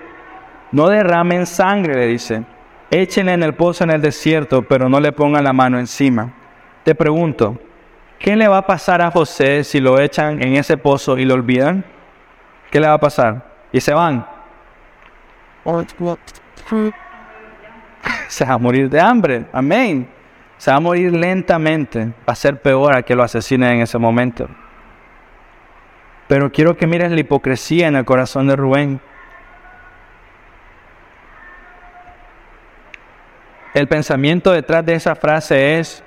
no derramen sangre, le dice. Échenle en el pozo en el desierto, pero no le pongan la mano encima. Te pregunto, ¿Qué le va a pasar a José si lo echan en ese pozo y lo olvidan? ¿Qué le va a pasar? Y se van. Se va a morir de hambre. Amén. Se va a morir lentamente. Va a ser peor a que lo asesinen en ese momento. Pero quiero que mires la hipocresía en el corazón de Rubén. El pensamiento detrás de esa frase es,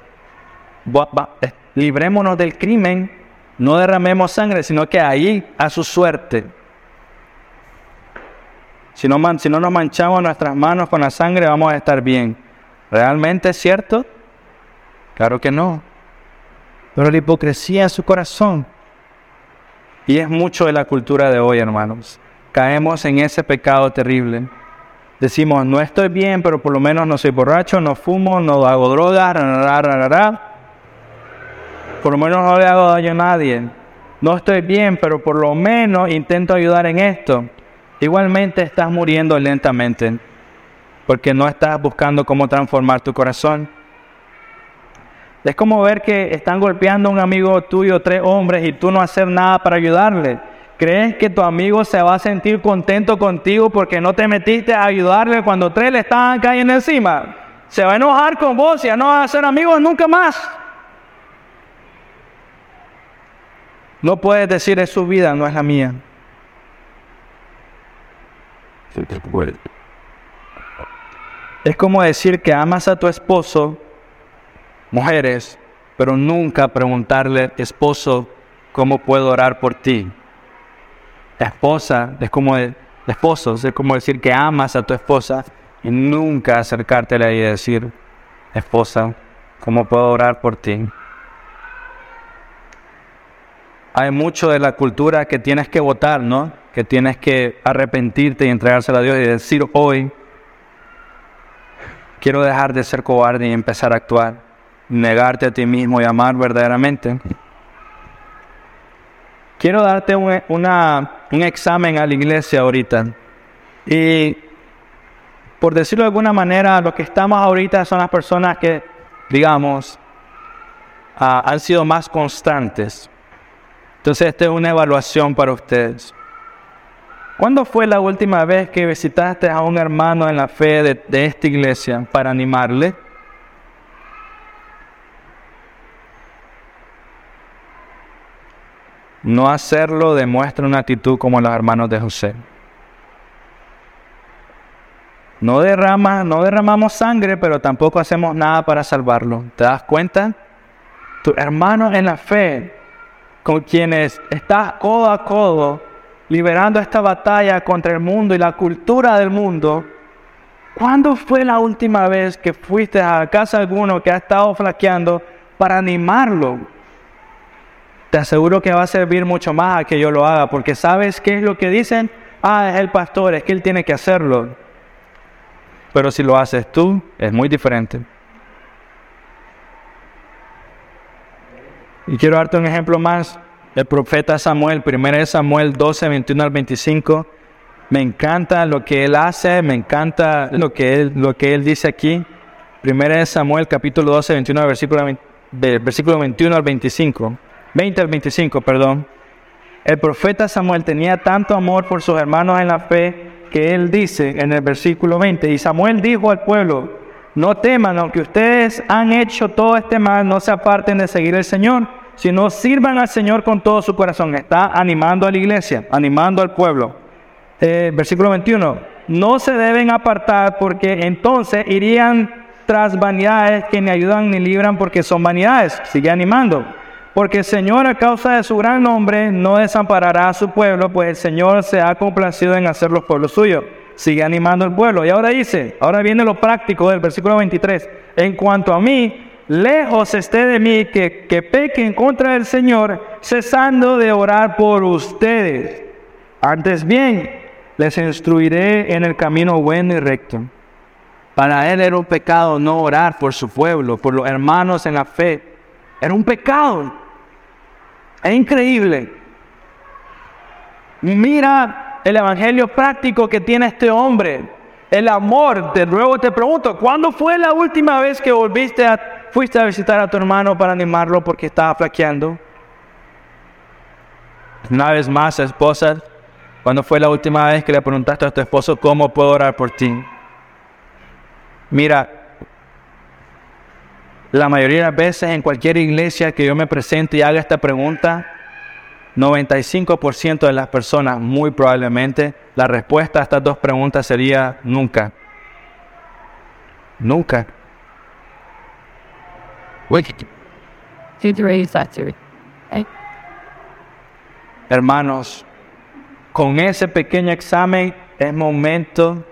librémonos del crimen, no derramemos sangre, sino que ahí a su suerte. Si no, si no nos manchamos nuestras manos con la sangre, vamos a estar bien. ¿Realmente es cierto? Claro que no. Pero la hipocresía es su corazón. Y es mucho de la cultura de hoy, hermanos. Caemos en ese pecado terrible. Decimos, no estoy bien, pero por lo menos no soy borracho, no fumo, no hago drogas, por lo menos no le hago daño a nadie. No estoy bien, pero por lo menos intento ayudar en esto. Igualmente estás muriendo lentamente, porque no estás buscando cómo transformar tu corazón. Es como ver que están golpeando a un amigo tuyo, tres hombres, y tú no hacer nada para ayudarle. ¿Crees que tu amigo se va a sentir contento contigo porque no te metiste a ayudarle cuando tres le estaban cayendo encima? Se va a enojar con vos y ya no va a ser amigos nunca más. No puedes decir es su vida, no es la mía. Es como decir que amas a tu esposo, mujeres, pero nunca preguntarle, esposo, ¿cómo puedo orar por ti? esposa es como esposo, es como decir que amas a tu esposa y nunca acercártela y decir, esposa, ¿cómo puedo orar por ti? Hay mucho de la cultura que tienes que votar, ¿no? Que tienes que arrepentirte y entregársela a Dios y decir hoy, quiero dejar de ser cobarde y empezar a actuar, negarte a ti mismo y amar verdaderamente. Quiero darte un, un examen a la iglesia ahorita. Y por decirlo de alguna manera, lo que estamos ahorita son las personas que, digamos, ah, han sido más constantes entonces, esta es una evaluación para ustedes. ¿Cuándo fue la última vez que visitaste a un hermano en la fe de, esta iglesia para animarle? No hacerlo demuestra una actitud como los hermanos de José. No, no derramamos sangre, pero tampoco hacemos nada para salvarlo. ¿Te das cuenta? Tu hermano en la fe con quienes estás codo a codo liberando esta batalla contra el mundo y la cultura del mundo, ¿cuándo fue la última vez que fuiste a casa de alguno que ha estado flaqueando para animarlo? Te aseguro que va a servir mucho más a que yo lo haga, porque sabes qué es lo que dicen, ah, es el pastor, es que él tiene que hacerlo. Pero si lo haces tú, es muy diferente. Y quiero darte un ejemplo más. El profeta Samuel, 1 Samuel 12, 21 al 25. Me encanta lo que él hace, me encanta lo que él, lo que él dice aquí. 1 Samuel capítulo 12, 21, versículo, versículo 21 al 25. 20 al 25, perdón. El profeta Samuel tenía tanto amor por sus hermanos en la fe que él dice en el versículo 20, y Samuel dijo al pueblo, no teman, aunque ustedes han hecho todo este mal, no se aparten de seguir al Señor, sino sirvan al Señor con todo su corazón. Está animando a la iglesia, animando al pueblo. Eh, versículo 21, no se deben apartar porque entonces irían tras vanidades que ni ayudan ni libran porque son vanidades. Sigue animando. Porque el Señor a causa de su gran nombre no desamparará a su pueblo, pues el Señor se ha complacido en hacer los pueblos suyos. Sigue animando al pueblo. Y ahora dice, ahora viene lo práctico del versículo 23. En cuanto a mí, lejos esté de mí que, que peque en contra del Señor, cesando de orar por ustedes. Antes bien, les instruiré en el camino bueno y recto. Para él era un pecado no orar por su pueblo, por los hermanos en la fe. Era un pecado. Es increíble. Mira el evangelio práctico que tiene este hombre. El amor. De nuevo te pregunto, ¿cuándo fue la última vez que volviste a, fuiste a visitar a tu hermano para animarlo porque estaba flaqueando? Una vez más, esposa, ¿cuándo fue la última vez que le preguntaste a tu esposo cómo puedo orar por ti? Mira, la mayoría de las veces en cualquier iglesia que yo me presente y haga esta pregunta, 95% de las personas, muy probablemente, la respuesta a estas dos preguntas sería nunca. Nunca. Hermanos, con ese pequeño examen es momento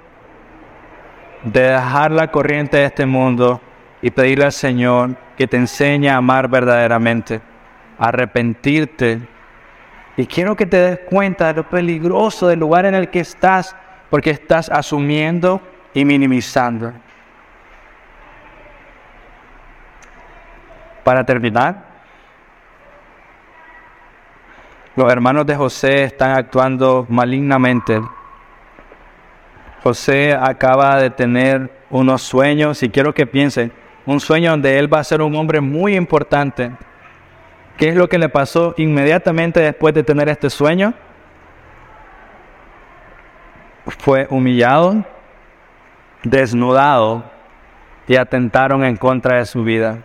de dejar la corriente de este mundo y pedirle al Señor que te enseñe a amar verdaderamente, arrepentirte. Y quiero que te des cuenta de lo peligroso del lugar en el que estás, porque estás asumiendo y minimizando. Para terminar, los hermanos de José están actuando malignamente. José acaba de tener unos sueños y quiero que piensen, un sueño donde él va a ser un hombre muy importante. ¿Qué es lo que le pasó inmediatamente después de tener este sueño? Fue humillado, desnudado y atentaron en contra de su vida.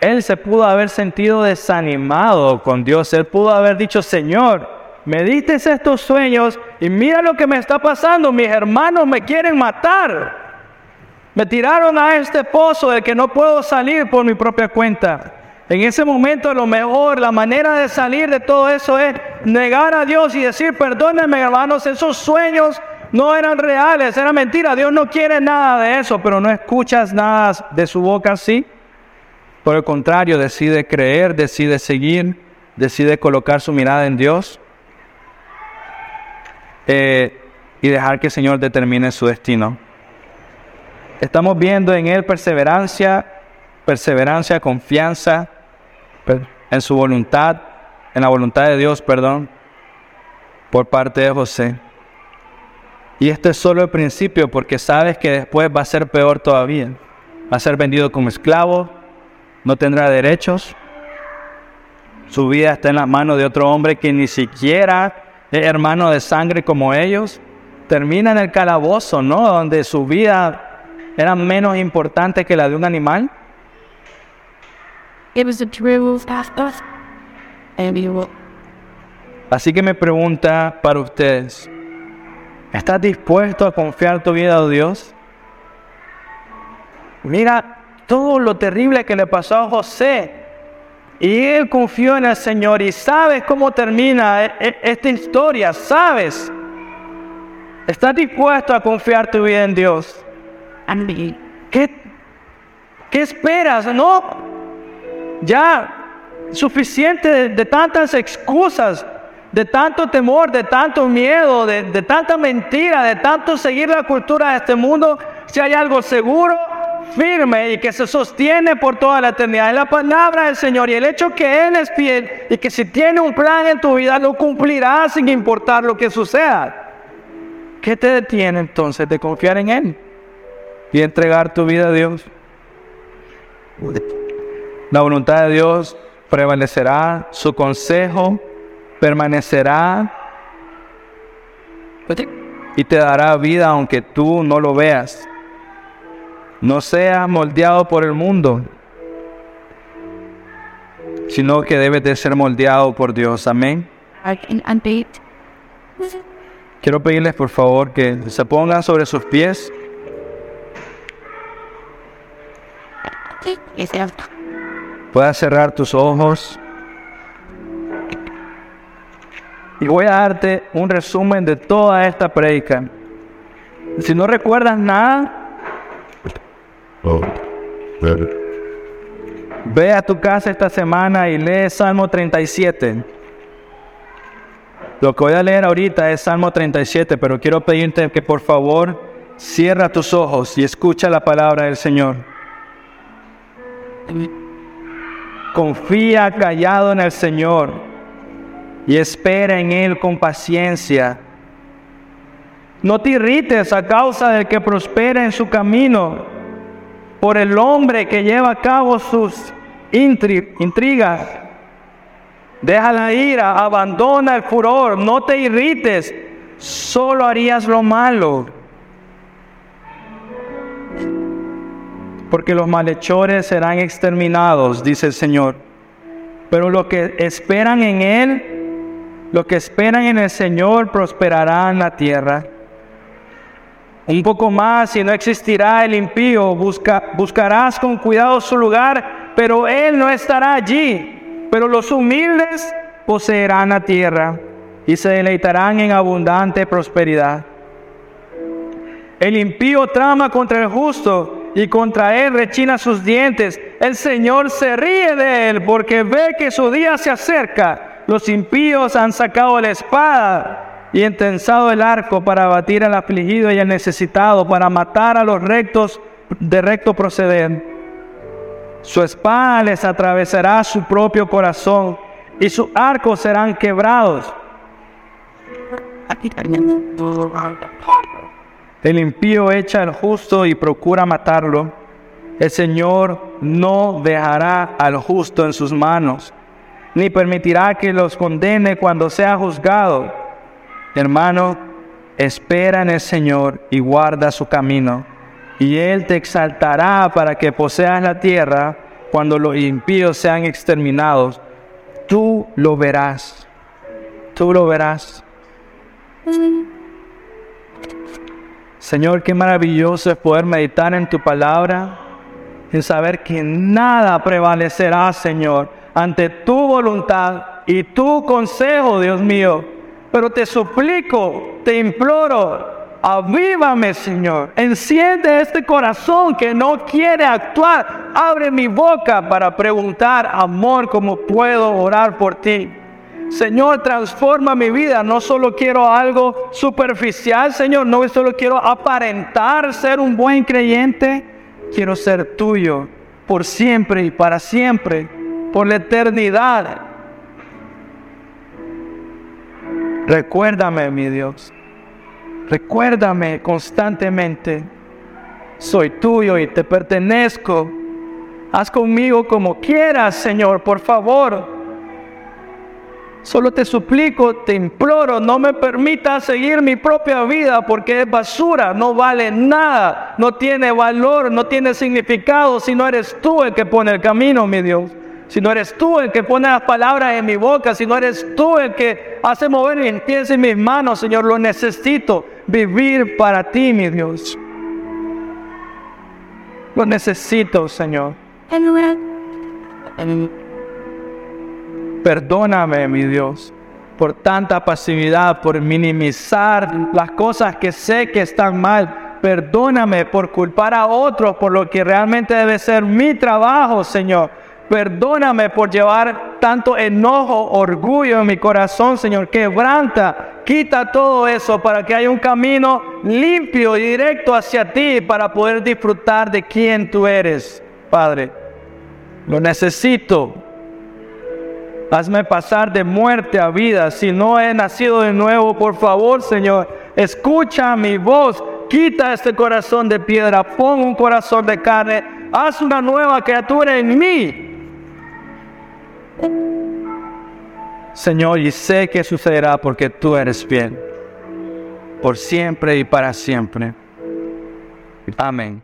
Él se pudo haber sentido desanimado con Dios. Él pudo haber dicho, Señor, me diste estos sueños y mira lo que me está pasando. Mis hermanos me quieren matar. Me tiraron a este pozo del que no puedo salir por mi propia cuenta. En ese momento lo mejor, la manera de salir de todo eso es negar a Dios y decir, perdónenme hermanos, esos sueños no eran reales, era mentira. Dios no quiere nada de eso, pero no escuchas nada de su boca así. Por el contrario, decide creer, decide seguir, decide colocar su mirada en Dios eh, y dejar que el Señor determine su destino. Estamos viendo en Él perseverancia, perseverancia, confianza en su voluntad, en la voluntad de Dios, perdón, por parte de José. Y este es solo el principio porque sabes que después va a ser peor todavía. Va a ser vendido como esclavo, no tendrá derechos. Su vida está en las manos de otro hombre que ni siquiera es hermano de sangre como ellos. Termina en el calabozo, ¿no? Donde su vida era menos importante que la de un animal? Así que me pregunta para ustedes, ¿estás dispuesto a confiar tu vida a Dios? Mira todo lo terrible que le pasó a José. Y él confió en el Señor y sabes cómo termina e, e, esta historia, sabes. ¿Estás dispuesto a confiar tu vida en Dios? ¿Qué, ¿Qué esperas? No, ya suficiente de, tantas excusas, de tanto temor, de tanto miedo, de, tanta mentira, de tanto seguir la cultura de este mundo. Si hay algo seguro, firme y que se sostiene por toda la eternidad. Es la palabra del Señor y el hecho que Él es fiel y que si tiene un plan en tu vida lo cumplirá sin importar lo que suceda. ¿Qué te detiene entonces de confiar en Él y entregar tu vida a Dios? La voluntad de Dios prevalecerá, su consejo permanecerá y te dará vida aunque tú no lo veas. No seas moldeado por el mundo, sino que debes de ser moldeado por Dios. Amén. Quiero pedirles por favor que se pongan sobre sus pies. Puedas cerrar tus ojos. Y voy a darte un resumen de toda esta predica. Si no recuerdas nada, ve a tu casa esta semana y lee Salmo 37. Lo que voy a leer ahorita es Salmo 37, pero quiero pedirte que por favor cierra tus ojos y escucha la palabra del Señor. Confía callado en el Señor y espera en Él con paciencia. No te irrites a causa del que prospera en su camino, por el hombre que lleva a cabo sus intrigas. Deja la ira, abandona el furor, no te irrites, solo harías lo malo. Porque los malhechores serán exterminados, dice el Señor. Pero los que esperan en Él los que esperan en el Señor prosperarán la tierra. Un poco más y no existirá el impío. buscarás con cuidado su lugar, pero él no estará allí. Pero los humildes poseerán la tierra y se deleitarán en abundante prosperidad. El impío trama contra el justo y contra él rechina sus dientes. El Señor se ríe de él porque ve que su día se acerca los impíos han sacado la espada y entensado el arco para abatir al afligido y al necesitado, para matar a los rectos de recto proceder. Su espada les atravesará su propio corazón y sus arcos serán quebrados. El impío echa al justo y procura matarlo. El Señor no dejará al justo en sus manos ni permitirá que los condene cuando sea juzgado. Hermano, espera en el Señor y guarda su camino, y Él te exaltará para que poseas la tierra cuando los impíos sean exterminados. Tú lo verás, tú lo verás. Señor, qué maravilloso es poder meditar en tu palabra, en saber que nada prevalecerá, Señor ante tu voluntad y tu consejo, Dios mío. Pero te suplico, te imploro, avívame, Señor. Enciende este corazón que no quiere actuar. Abre mi boca para preguntar, amor, cómo puedo orar por ti. Señor, transforma mi vida. No solo quiero algo superficial, Señor. No solo quiero aparentar ser un buen creyente. Quiero ser tuyo por siempre y para siempre por la eternidad. Recuérdame, mi Dios. Recuérdame constantemente. Soy tuyo y te pertenezco. Haz conmigo como quieras, Señor, por favor. Solo te suplico, te imploro, no me permitas seguir mi propia vida porque es basura, no vale nada, no tiene valor, no tiene significado si no eres tú el que pone el camino, mi Dios si no eres tú el que pone las palabras en mi boca, si no eres tú el que hace mover mis pies y mis manos, Señor, lo necesito vivir para ti, mi Dios. Lo necesito, Señor. Perdóname, mi Dios, por tanta pasividad, por minimizar las cosas que sé que están mal. Perdóname por culpar a otros por lo que realmente debe ser mi trabajo, Señor Perdóname por llevar tanto enojo, orgullo en mi corazón, Señor. Quebranta Quita todo eso para que haya un camino limpio y directo hacia ti para poder disfrutar de quién tú eres, Padre. Lo necesito. Hazme pasar de muerte a vida. Si no he nacido de nuevo, por favor, Señor, escucha mi voz. Quita este corazón de piedra. Pon un corazón de carne. Haz una nueva criatura en mí. Señor, y sé que sucederá porque tú eres bien. Por siempre y para siempre. Amén.